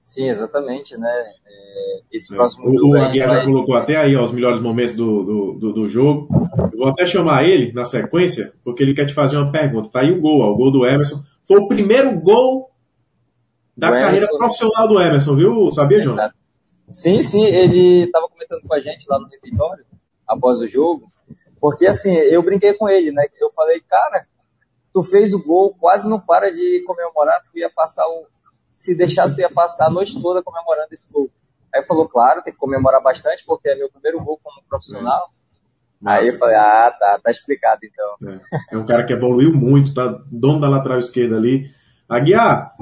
Sim, exatamente, né? É, esse próximo o, jogo. O Aguiar já colocou até aí ó, os melhores momentos do, do, do, do, jogo. Eu vou até chamar ele na sequência, porque ele quer te fazer uma pergunta. Tá aí o gol, ó, o gol do Emerson. Foi o primeiro gol da o carreira Emerson, profissional do Emerson, viu? Sabia, João? Sim, sim, ele estava comentando com a gente lá no refeitório, após o jogo, porque assim, eu brinquei com ele, né? Eu falei, cara, tu fez o gol, quase não para de comemorar, tu ia passar o. Se deixasse, tu ia passar a noite toda comemorando esse gol. Aí falou, claro, tem que comemorar bastante, porque é meu primeiro gol como profissional. É. Aí eu falei, ah, tá, tá explicado então. É. é um cara que evoluiu muito, tá dono da lateral esquerda ali. Aguiar,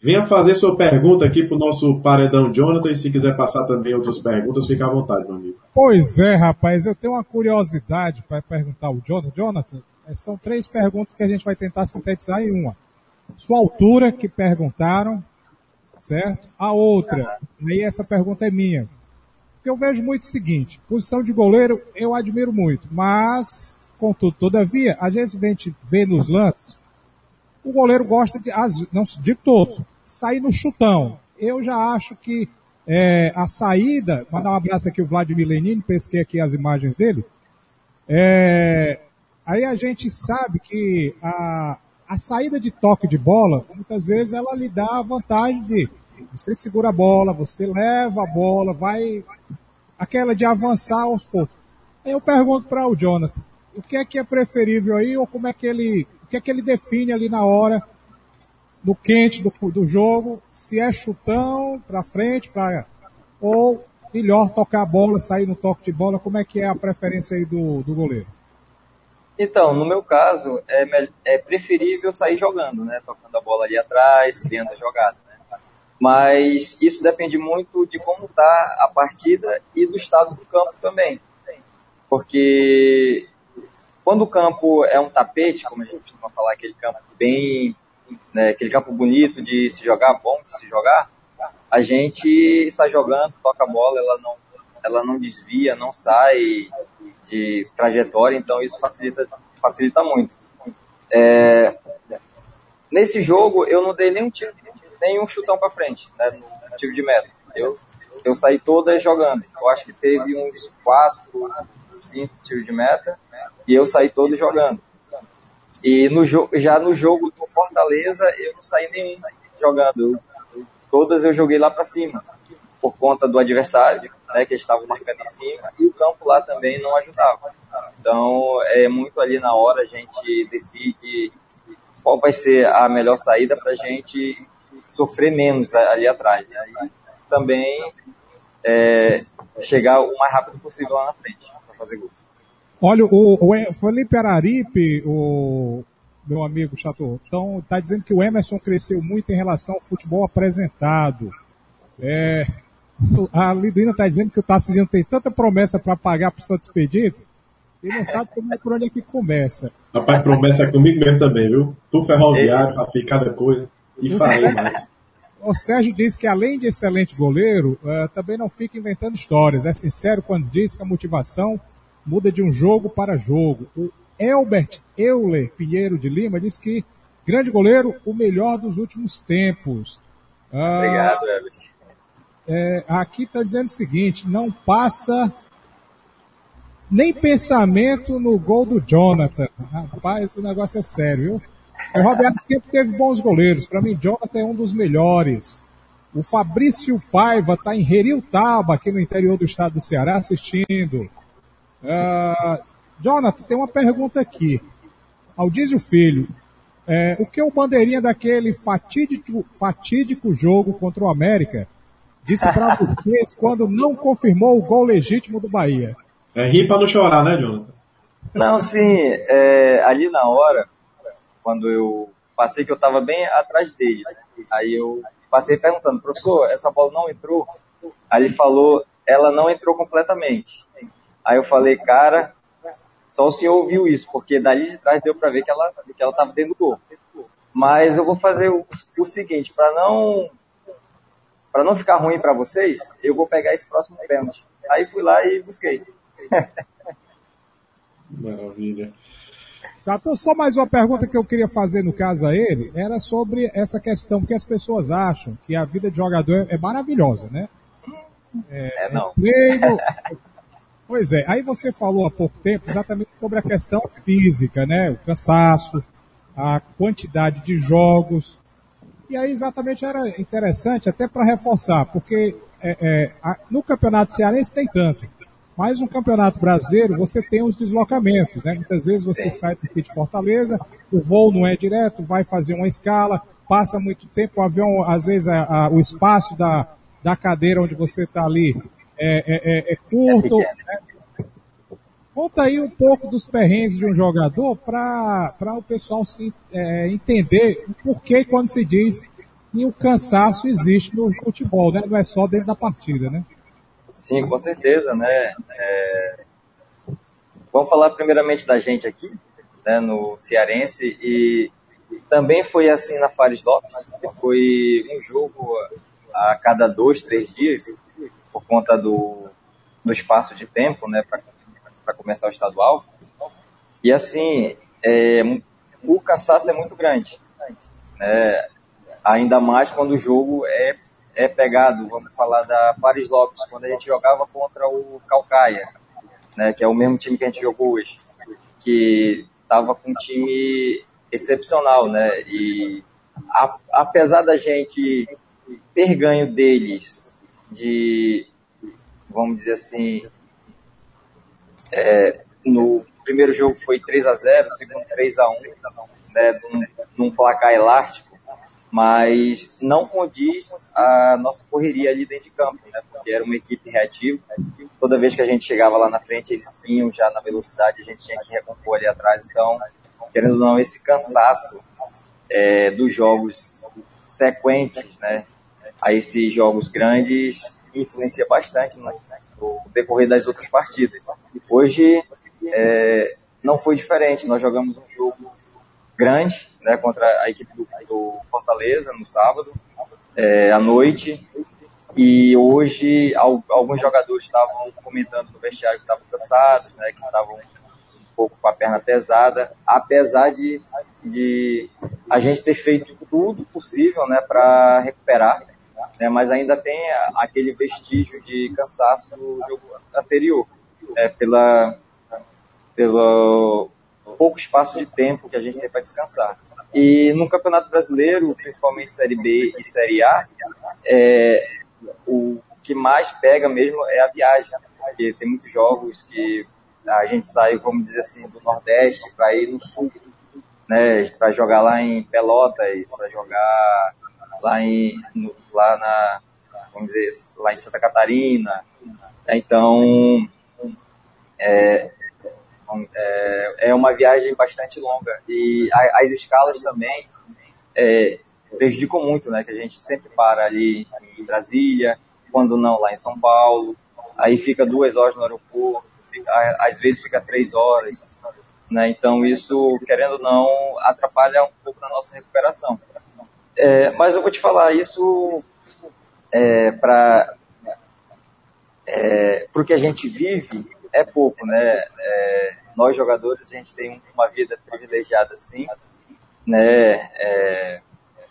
Venha fazer sua pergunta aqui para o nosso paredão Jonathan e se quiser passar também outras perguntas, fique à vontade, meu amigo. Pois é, rapaz, eu tenho uma curiosidade para perguntar ao Jonathan. Jonathan, é, são três perguntas que a gente vai tentar sintetizar em uma. Sua altura, que perguntaram, certo? A outra, aí essa pergunta é minha. Eu vejo muito o seguinte, posição de goleiro eu admiro muito, mas, contudo, todavia, a gente vê nos lances, o goleiro gosta de, não de todos, sair no chutão. Eu já acho que é, a saída, mandar um abraço aqui o Vladimir Lenin, pesquei aqui as imagens dele. É, aí a gente sabe que a, a saída de toque de bola, muitas vezes ela lhe dá a vantagem de você segura a bola, você leva a bola, vai aquela de avançar aos poucos. Aí eu pergunto para o Jonathan, o que é que é preferível aí ou como é que ele, o que é que ele define ali na hora no quente do, do jogo, se é chutão para frente, para ou melhor tocar a bola, sair no toque de bola, como é que é a preferência aí do, do goleiro? Então, no meu caso, é, é preferível sair jogando, né? Tocando a bola ali atrás, criando a jogada. Né? Mas isso depende muito de como está a partida e do estado do campo também. Porque quando o campo é um tapete, como a gente costuma falar, aquele campo bem né, aquele campo bonito de se jogar, bom de se jogar, a gente sai jogando, toca a bola, ela não, ela não desvia, não sai de trajetória, então isso facilita, facilita muito. É, nesse jogo eu não dei nenhum tiro, nenhum chutão para frente, né, no tiro de meta. Eu, eu saí toda jogando. Eu acho que teve uns quatro, cinco tiros de meta e eu saí todo jogando. E no já no jogo do Fortaleza, eu não saí nenhum jogando. todas eu joguei lá para cima, por conta do adversário, né, que estavam marcando em cima, e o campo lá também não ajudava. Então, é muito ali na hora a gente decide qual vai ser a melhor saída para a gente sofrer menos ali atrás. Né? E também é, chegar o mais rápido possível lá na frente fazer gol. Olha, o, o Felipe Araripe, o meu amigo Chateau, então está dizendo que o Emerson cresceu muito em relação ao futebol apresentado. É, a Liduína está dizendo que o Tarcísio tem tanta promessa para pagar para o Santos Expedito, e não sabe como é por onde é que começa. Rapaz, promessa é comigo mesmo também, viu? Tu ferroviário, para cada coisa, e falei mais. O Sérgio diz que além de excelente goleiro, uh, também não fica inventando histórias. É sincero quando diz que a motivação muda de um jogo para jogo. O Elbert Euler Pinheiro de Lima diz que grande goleiro, o melhor dos últimos tempos. Ah, Obrigado, Elbert. É, aqui está dizendo o seguinte: não passa nem pensamento no gol do Jonathan. Rapaz, o negócio é sério, viu? O Roberto sempre teve bons goleiros. Para mim, Jonathan é um dos melhores. O Fabrício Paiva está em Heriutaba, aqui no interior do estado do Ceará, assistindo. Uh, Jonathan, tem uma pergunta aqui. Aldísio Filho, é, o que o Bandeirinha daquele fatídico, fatídico jogo contra o América disse para vocês quando não confirmou o gol legítimo do Bahia? É rir para não chorar, né, Jonathan? Não, sim, é, ali na hora, quando eu passei que eu estava bem atrás dele, aí eu passei perguntando, professor, essa bola não entrou? Aí ele falou, ela não entrou completamente. Aí eu falei, cara, só o senhor ouviu isso, porque dali de trás deu para ver que ela que ela estava dentro do gol. Mas eu vou fazer o, o seguinte, para não para não ficar ruim para vocês, eu vou pegar esse próximo pênalti. Aí fui lá e busquei. Maravilha. Tá, então só mais uma pergunta que eu queria fazer no caso a ele, era sobre essa questão que as pessoas acham que a vida de jogador é maravilhosa, né? É, é não. Treino, pois é, aí você falou há pouco tempo exatamente sobre a questão física, né? O cansaço, a quantidade de jogos. E aí exatamente era interessante até para reforçar, porque é, é, a, no campeonato cearense tem tanto. Mas no Campeonato Brasileiro você tem os deslocamentos, né? Muitas vezes você sai daqui de Fortaleza, o voo não é direto, vai fazer uma escala, passa muito tempo, o avião, às vezes a, a, o espaço da, da cadeira onde você está ali é, é, é, é curto. Né? Conta aí um pouco dos perrengues de um jogador para o pessoal se, é, entender o porquê quando se diz que o cansaço existe no futebol, né? Não é só dentro da partida, né? Sim, com certeza, né? É... Vamos falar primeiramente da gente aqui, né, no Cearense, e também foi assim na Fares Lopes, foi um jogo a cada dois, três dias, por conta do, do espaço de tempo, né, para começar o estadual. E assim, é, o cansaço é muito grande, né? ainda mais quando o jogo é é pegado, vamos falar da Paris Lopes, quando a gente jogava contra o Calcaia, né, que é o mesmo time que a gente jogou hoje, que estava com um time excepcional, né, e a, apesar da gente ter ganho deles de, vamos dizer assim, é, no primeiro jogo foi 3 a 0 segundo 3 a 1 né, num, num placar elástico, mas não condiz a nossa correria ali dentro de campo, né? Porque era uma equipe reativa. Toda vez que a gente chegava lá na frente, eles vinham já na velocidade, a gente tinha que recompor ali atrás. Então, querendo ou não, esse cansaço é, dos jogos sequentes, né? A esses jogos grandes influencia bastante no, no decorrer das outras partidas. Hoje é, não foi diferente. Nós jogamos um jogo grande, né, contra a equipe do, do Fortaleza no sábado, é, à noite. E hoje alguns jogadores estavam comentando no vestiário que estavam cansados, né, que estavam um pouco com a perna pesada, apesar de, de a gente ter feito tudo possível né, para recuperar, né, mas ainda tem aquele vestígio de cansaço do jogo anterior, é, pela, pelo, pouco espaço de tempo que a gente tem para descansar. E no Campeonato Brasileiro, principalmente Série B e Série A, é, o que mais pega mesmo é a viagem, porque tem muitos jogos que a gente sai, vamos dizer assim, do Nordeste para ir no Sul, né, para jogar lá em Pelotas, para jogar lá em no, lá na vamos dizer lá em Santa Catarina. Então é, é, é uma viagem bastante longa e a, as escalas também é, prejudicam muito, né? Que a gente sempre para ali em Brasília, quando não lá em São Paulo, aí fica duas horas no aeroporto, fica, às vezes fica três horas, né? Então isso, querendo ou não, atrapalha um pouco na nossa recuperação. É, mas eu vou te falar isso é, para é, que a gente vive é pouco, né? É, nós jogadores a gente tem uma vida privilegiada, sim, né? É,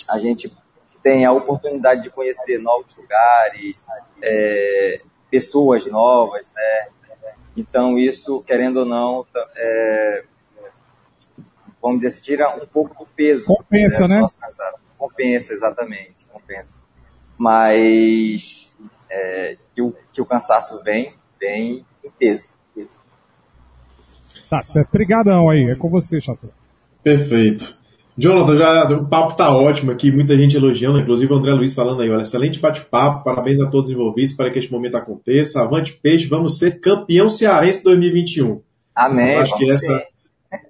a gente tem a oportunidade de conhecer novos lugares, é, pessoas novas, né? Então isso, querendo ou não, é, vamos dizer, tira um pouco do peso. Compensa, né? né? Compensa, exatamente, compensa. Mas é, que, o, que o cansaço vem, vem em peso. Tá certo. Obrigadão aí. É com você, Chato. Perfeito. Jonathan, já, o papo tá ótimo aqui, muita gente elogiando, inclusive o André Luiz falando aí, olha, excelente bate-papo, parabéns a todos os envolvidos para que este momento aconteça. Avante Peixe, vamos ser campeão cearense 2021. Amém. Eu acho que essa,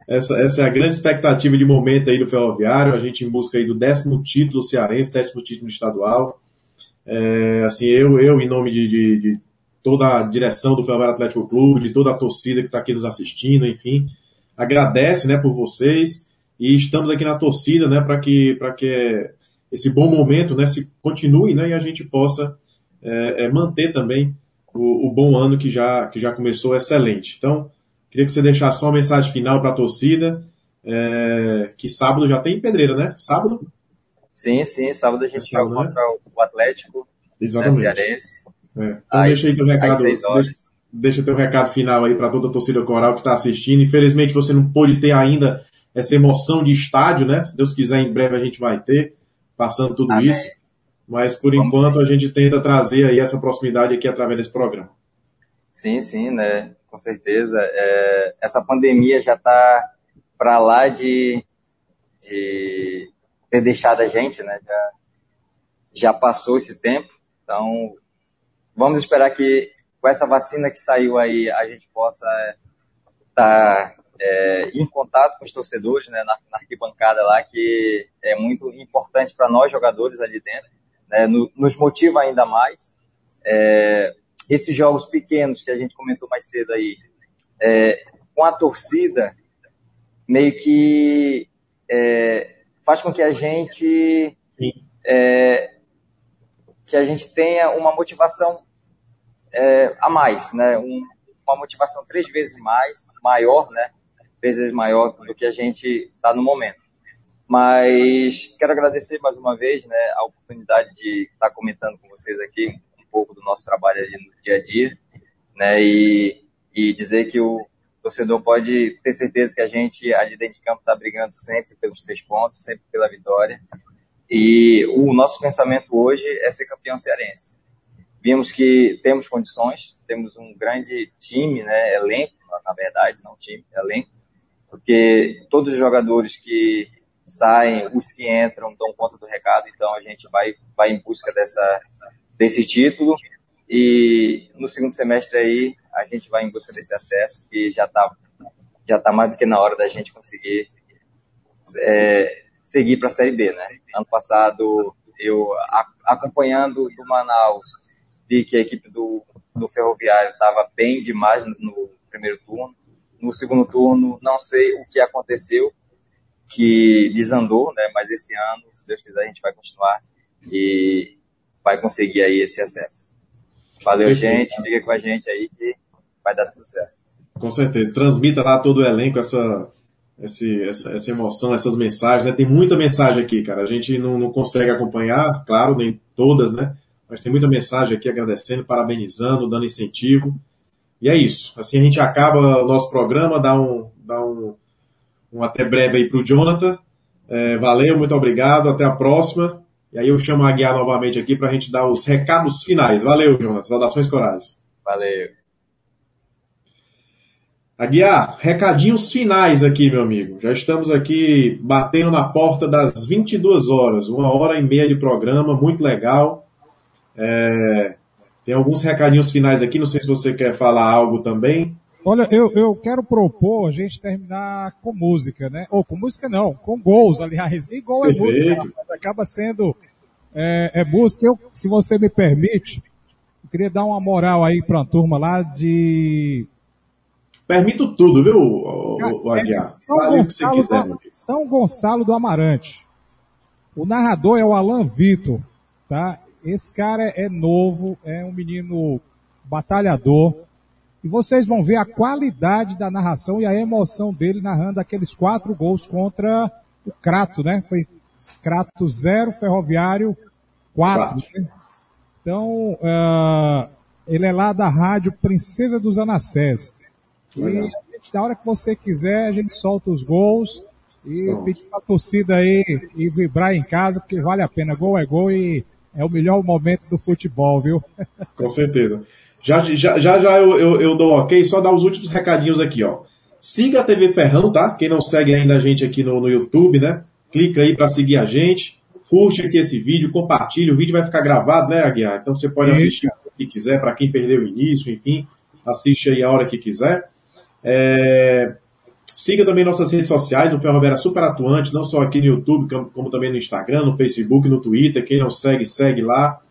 essa, essa é a grande expectativa de momento aí do Ferroviário, a gente em busca aí do décimo título cearense, décimo título estadual. É, assim, eu, eu em nome de, de, de toda a direção do Ferroviário Atlético Clube, de toda a torcida que está aqui nos assistindo, enfim, agradece, né, por vocês e estamos aqui na torcida, né, para que, para que esse bom momento, né, se continue, né, e a gente possa é, é, manter também o, o, bom ano que já, que já começou excelente. Então, queria que você deixasse só uma mensagem final para a torcida, é, que sábado já tem pedreira, né? Sábado? Sim, sim, sábado a gente joga né? contra o Atlético, Exatamente. Né, cearense. É. Então às, deixa aí teu recado. Deixa, deixa teu recado final aí para toda a torcida coral que está assistindo. Infelizmente você não pôde ter ainda essa emoção de estádio, né? Se Deus quiser, em breve a gente vai ter, passando tudo Amém. isso. Mas por Vamos enquanto sim. a gente tenta trazer aí essa proximidade aqui através desse programa. Sim, sim, né? Com certeza. É, essa pandemia já está para lá de, de ter deixado a gente, né? Já, já passou esse tempo. Então, vamos esperar que com essa vacina que saiu aí a gente possa estar tá é, em contato com os torcedores, né, na, na arquibancada lá, que é muito importante para nós jogadores ali dentro, né, no, nos motiva ainda mais. É, esses jogos pequenos que a gente comentou mais cedo aí, é, com a torcida, meio que é, faz com que a gente é, que a gente tenha uma motivação é, a mais, né? Um, uma motivação três vezes mais maior, né? vezes maior do que a gente está no momento. Mas quero agradecer mais uma vez né, a oportunidade de estar tá comentando com vocês aqui um pouco do nosso trabalho ali no dia a dia, né, e, e dizer que o torcedor pode ter certeza que a gente ali dentro de campo está brigando sempre pelos três pontos, sempre pela vitória. E o nosso pensamento hoje é ser campeão cearense. Vimos que temos condições, temos um grande time, né, elenco, na verdade, não time, elenco, porque todos os jogadores que saem, os que entram, dão conta do recado, então a gente vai, vai em busca dessa, desse título e no segundo semestre aí a gente vai em busca desse acesso que já está já tá mais do que na hora da gente conseguir é, seguir para a Série B, né? Ano passado eu acompanhando do Manaus vi que a equipe do, do Ferroviário estava bem demais no, primeiro turno no segundo turno, não sei o que aconteceu, que desandou, né? Mas esse ano, se Deus quiser, a gente vai continuar e vai conseguir aí esse acesso. Valeu, gente. Fica com a gente aí que vai dar tudo certo. Com certeza. Transmita lá todo o elenco essa, esse, essa, essa emoção, essas mensagens. Né? Tem muita mensagem aqui, cara. A gente não, não consegue acompanhar, claro, nem todas, né? Mas tem muita mensagem aqui agradecendo, parabenizando, dando incentivo. E é isso. Assim a gente acaba o nosso programa, dá um, dá um, um até breve aí para o Jonathan. É, valeu, muito obrigado, até a próxima. E aí eu chamo a Guiar novamente aqui para a gente dar os recados finais. Valeu, Jonathan. Saudações corais. Valeu. Aguiar, recadinhos finais aqui, meu amigo. Já estamos aqui batendo na porta das 22 horas, uma hora e meia de programa, muito legal. É, tem alguns recadinhos finais aqui, não sei se você quer falar algo também. Olha, eu, eu quero propor a gente terminar com música, né? Ou com música não, com gols, aliás. E gol é música, acaba sendo é, é música. Eu, se você me permite, eu queria dar uma moral aí para a turma lá de... Permito tudo, viu, o, Aguiar? São, Gonçalo quiser, do, São Gonçalo do Amarante. O narrador é o Alan Vitor, tá? Esse cara é novo, é um menino batalhador. E vocês vão ver a qualidade da narração e a emoção dele narrando aqueles quatro gols contra o Crato, né? Foi Crato 0, Ferroviário 4. Né? Então, uh, ele é lá da rádio Princesa dos Anassés. E gente, na hora que você quiser, a gente solta os gols e pedir pra torcida aí e vibrar em casa, porque vale a pena. Gol é gol e é o melhor momento do futebol, viu? Com certeza. Já já, já, já eu, eu, eu dou ok, só dar os últimos recadinhos aqui, ó. Siga a TV Ferrão, tá? Quem não segue ainda a gente aqui no, no YouTube, né? clica aí para seguir a gente, curte aqui esse vídeo, compartilha, o vídeo vai ficar gravado, né, Aguiar? Então você pode assistir o que quiser, para quem perdeu o início, enfim, assiste aí a hora que quiser. É... Siga também nossas redes sociais, o Ferroviária é super atuante, não só aqui no YouTube, como também no Instagram, no Facebook, no Twitter. Quem não segue, segue lá.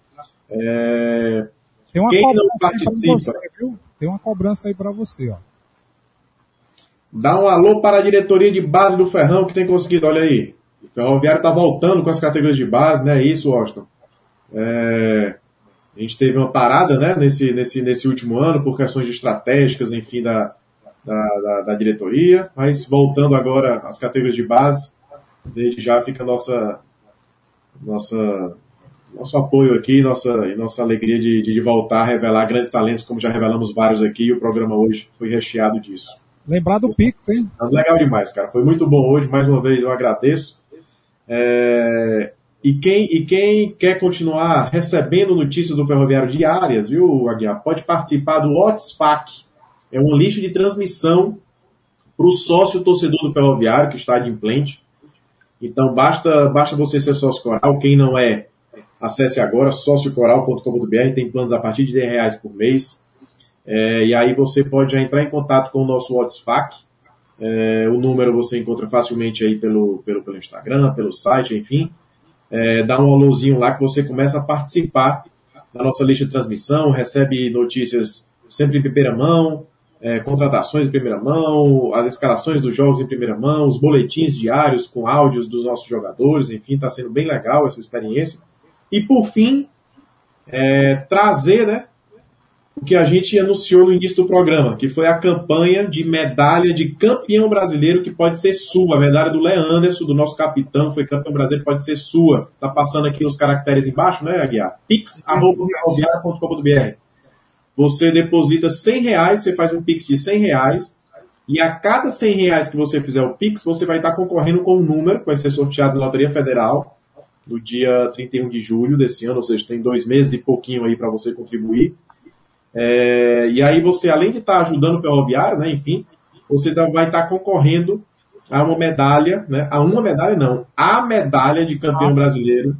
É... Tem uma Quem não participa. Você, Tem uma cobrança aí para você, ó. Dá um alô para a diretoria de base do Ferrão que tem conseguido, olha aí. O Ferroviário está voltando com as categorias de base, né? Isso, Washington. É... A gente teve uma parada, né, nesse, nesse, nesse último ano, por questões estratégicas, enfim, da, da, da, da diretoria, mas voltando agora às categorias de base, desde já fica nossa, nossa, nosso apoio aqui, nossa, nossa alegria de, de voltar a revelar grandes talentos, como já revelamos vários aqui, e o programa hoje foi recheado disso. Lembrar do Pix, hein? Tá legal demais, cara. Foi muito bom hoje. Mais uma vez eu agradeço. É... E, quem, e quem quer continuar recebendo notícias do Ferroviário diárias, viu, Aguiar, pode participar do WhatsApp. É um lixo de transmissão para o sócio torcedor do Ferroviário, que está adimplente. Então basta, basta você ser sócio coral. Quem não é, acesse agora sociocoral.com.br. Tem planos a partir de 10 reais por mês. É, e aí você pode já entrar em contato com o nosso WhatsApp. É, o número você encontra facilmente aí pelo, pelo, pelo Instagram, pelo site, enfim. É, dá um alôzinho lá que você começa a participar da nossa lista de transmissão, recebe notícias sempre em primeira mão, é, contratações em primeira mão, as escalações dos jogos em primeira mão, os boletins diários com áudios dos nossos jogadores, enfim, está sendo bem legal essa experiência. E por fim, é, trazer né, o que a gente anunciou no início do programa, que foi a campanha de medalha de campeão brasileiro que pode ser sua. A medalha do Leanderson, do nosso capitão, que foi campeão brasileiro, pode ser sua. Tá passando aqui os caracteres embaixo, né, Aguiar? pix.ferroviária.com.br Você deposita 100 reais, você faz um pix de 100 reais, e a cada 100 reais que você fizer o pix, você vai estar concorrendo com um número que vai ser sorteado na Loteria Federal no dia 31 de julho desse ano, ou seja, tem dois meses e pouquinho aí para você contribuir. É, e aí você, além de estar ajudando o ferroviário, né, enfim, você tá, vai estar concorrendo a uma medalha, né, a uma medalha não, a medalha de campeão brasileiro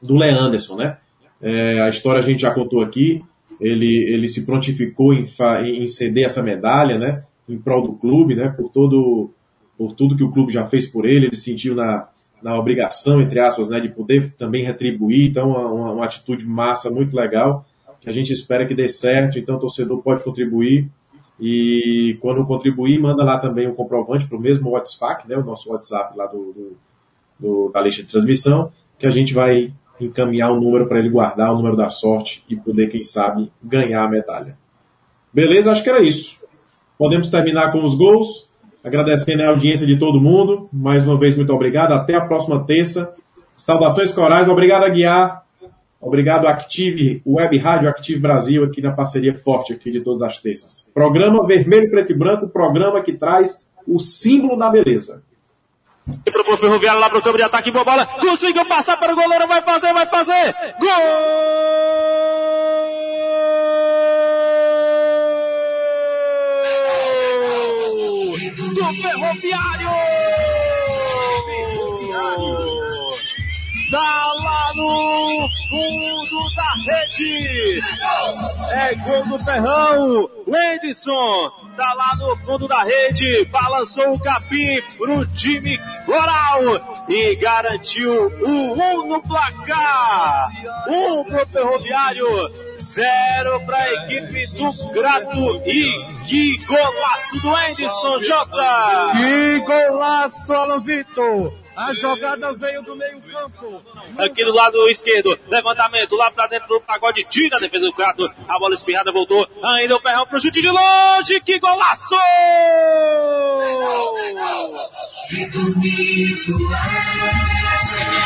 do Leanderson, né? É, a história a gente já contou aqui, ele, ele se prontificou em, em ceder essa medalha, né, em prol do clube, né, por todo, por tudo que o clube já fez por ele, ele se sentiu na, na obrigação, entre aspas, né, de poder também retribuir, então uma, uma atitude massa, muito legal que a gente espera que dê certo, então o torcedor pode contribuir. E quando contribuir, manda lá também um comprovante para o mesmo WhatsApp, né, o nosso WhatsApp lá do, do, do, da lista de transmissão, que a gente vai encaminhar o um número para ele guardar, o número da sorte e poder, quem sabe, ganhar a medalha. Beleza? Acho que era isso. Podemos terminar com os gols, agradecendo a audiência de todo mundo. Mais uma vez, muito obrigado. Até a próxima terça. Saudações corais. Obrigado, Aguiar. Obrigado, Active Web Rádio Active Brasil, aqui na parceria forte aqui de todas as terças. Programa Vermelho, Preto e Branco, programa que traz o símbolo da beleza. Pro Ferroviário lá pro campo de ataque, boa bola. Conseguiu passar para o goleiro, vai fazer, vai fazer. Gol! Fundo da rede. É gol do Ferrão. O Edson tá lá no fundo da rede. Balançou o capim pro time coral e garantiu o um no placar. Um pro Ferroviário, zero pra equipe do Grato. E que golaço do Edson Jota! Que golaço, Alan Vitor! A jogada veio do meio campo. Aqui do lado esquerdo. Levantamento lá pra dentro do pagode. Tira a defesa do Crato. A bola espirrada voltou. Ainda o Ferrão pro chute de longe. Que golaço!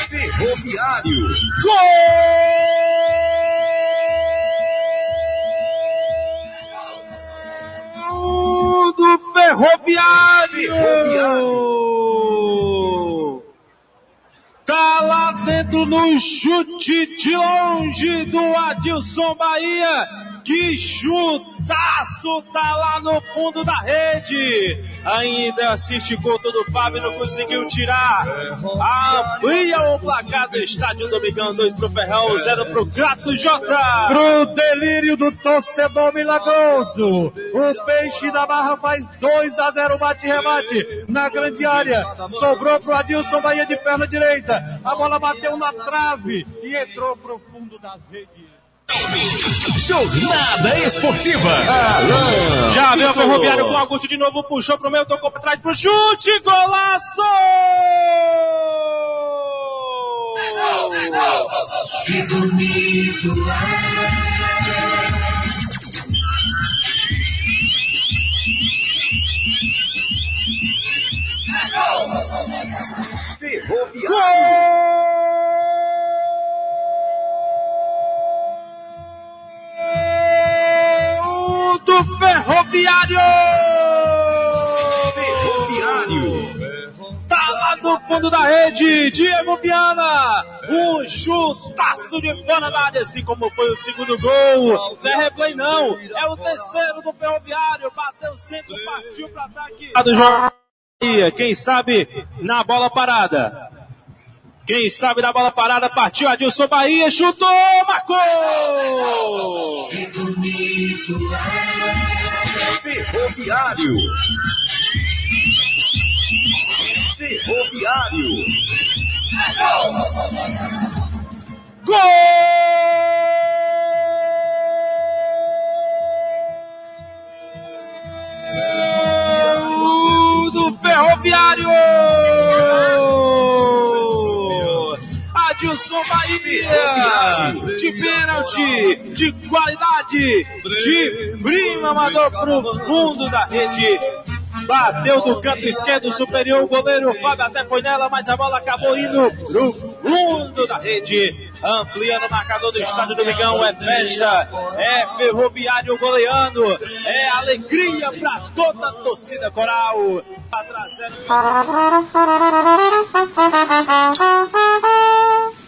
Ferroviário. Gol! Do Ferroviário! Ferroviário! Tá lá dentro no chute de longe do Adilson Bahia. Que chutaço tá lá no fundo da rede. Ainda se esticou todo o Fábio, não conseguiu tirar. Amplia o placar do estádio Domingão, 2 pro Ferrão, 0 pro Gato J. Pro delírio do torcedor milagroso. O Peixe da Barra faz 2 a 0 bate-rebate na grande área. Sobrou pro Adilson Bahia de perna direita. A bola bateu na trave e entrou pro fundo das redes. Jornada Esportiva. Já veio o Ferroviário com o Augusto de novo, puxou pro meio, tocou pra trás pro chute, golaço! Gol do Ferroviário! Tá lá no fundo da rede, Diego Viana, um chutaço de fora da área, assim como foi o segundo gol. Não é replay não, é o terceiro do Ferroviário, bateu centro, partiu para ataque. Quem sabe na bola parada. Quem sabe na bola parada, partiu Adilson Bahia, chutou, marcou! Ferroviário. Ferroviário. Gol do Ferroviário! Adilson Bahia! De pênalti, de qualidade, de prima, amador pro fundo da rede. Bateu do canto esquerdo superior, o goleiro Fábio até foi nela, mas a bola acabou indo pro fundo da rede. Ampliando o marcador do estádio do Migão, é festa, é ferroviário goleando, é alegria pra toda a torcida coral. Tá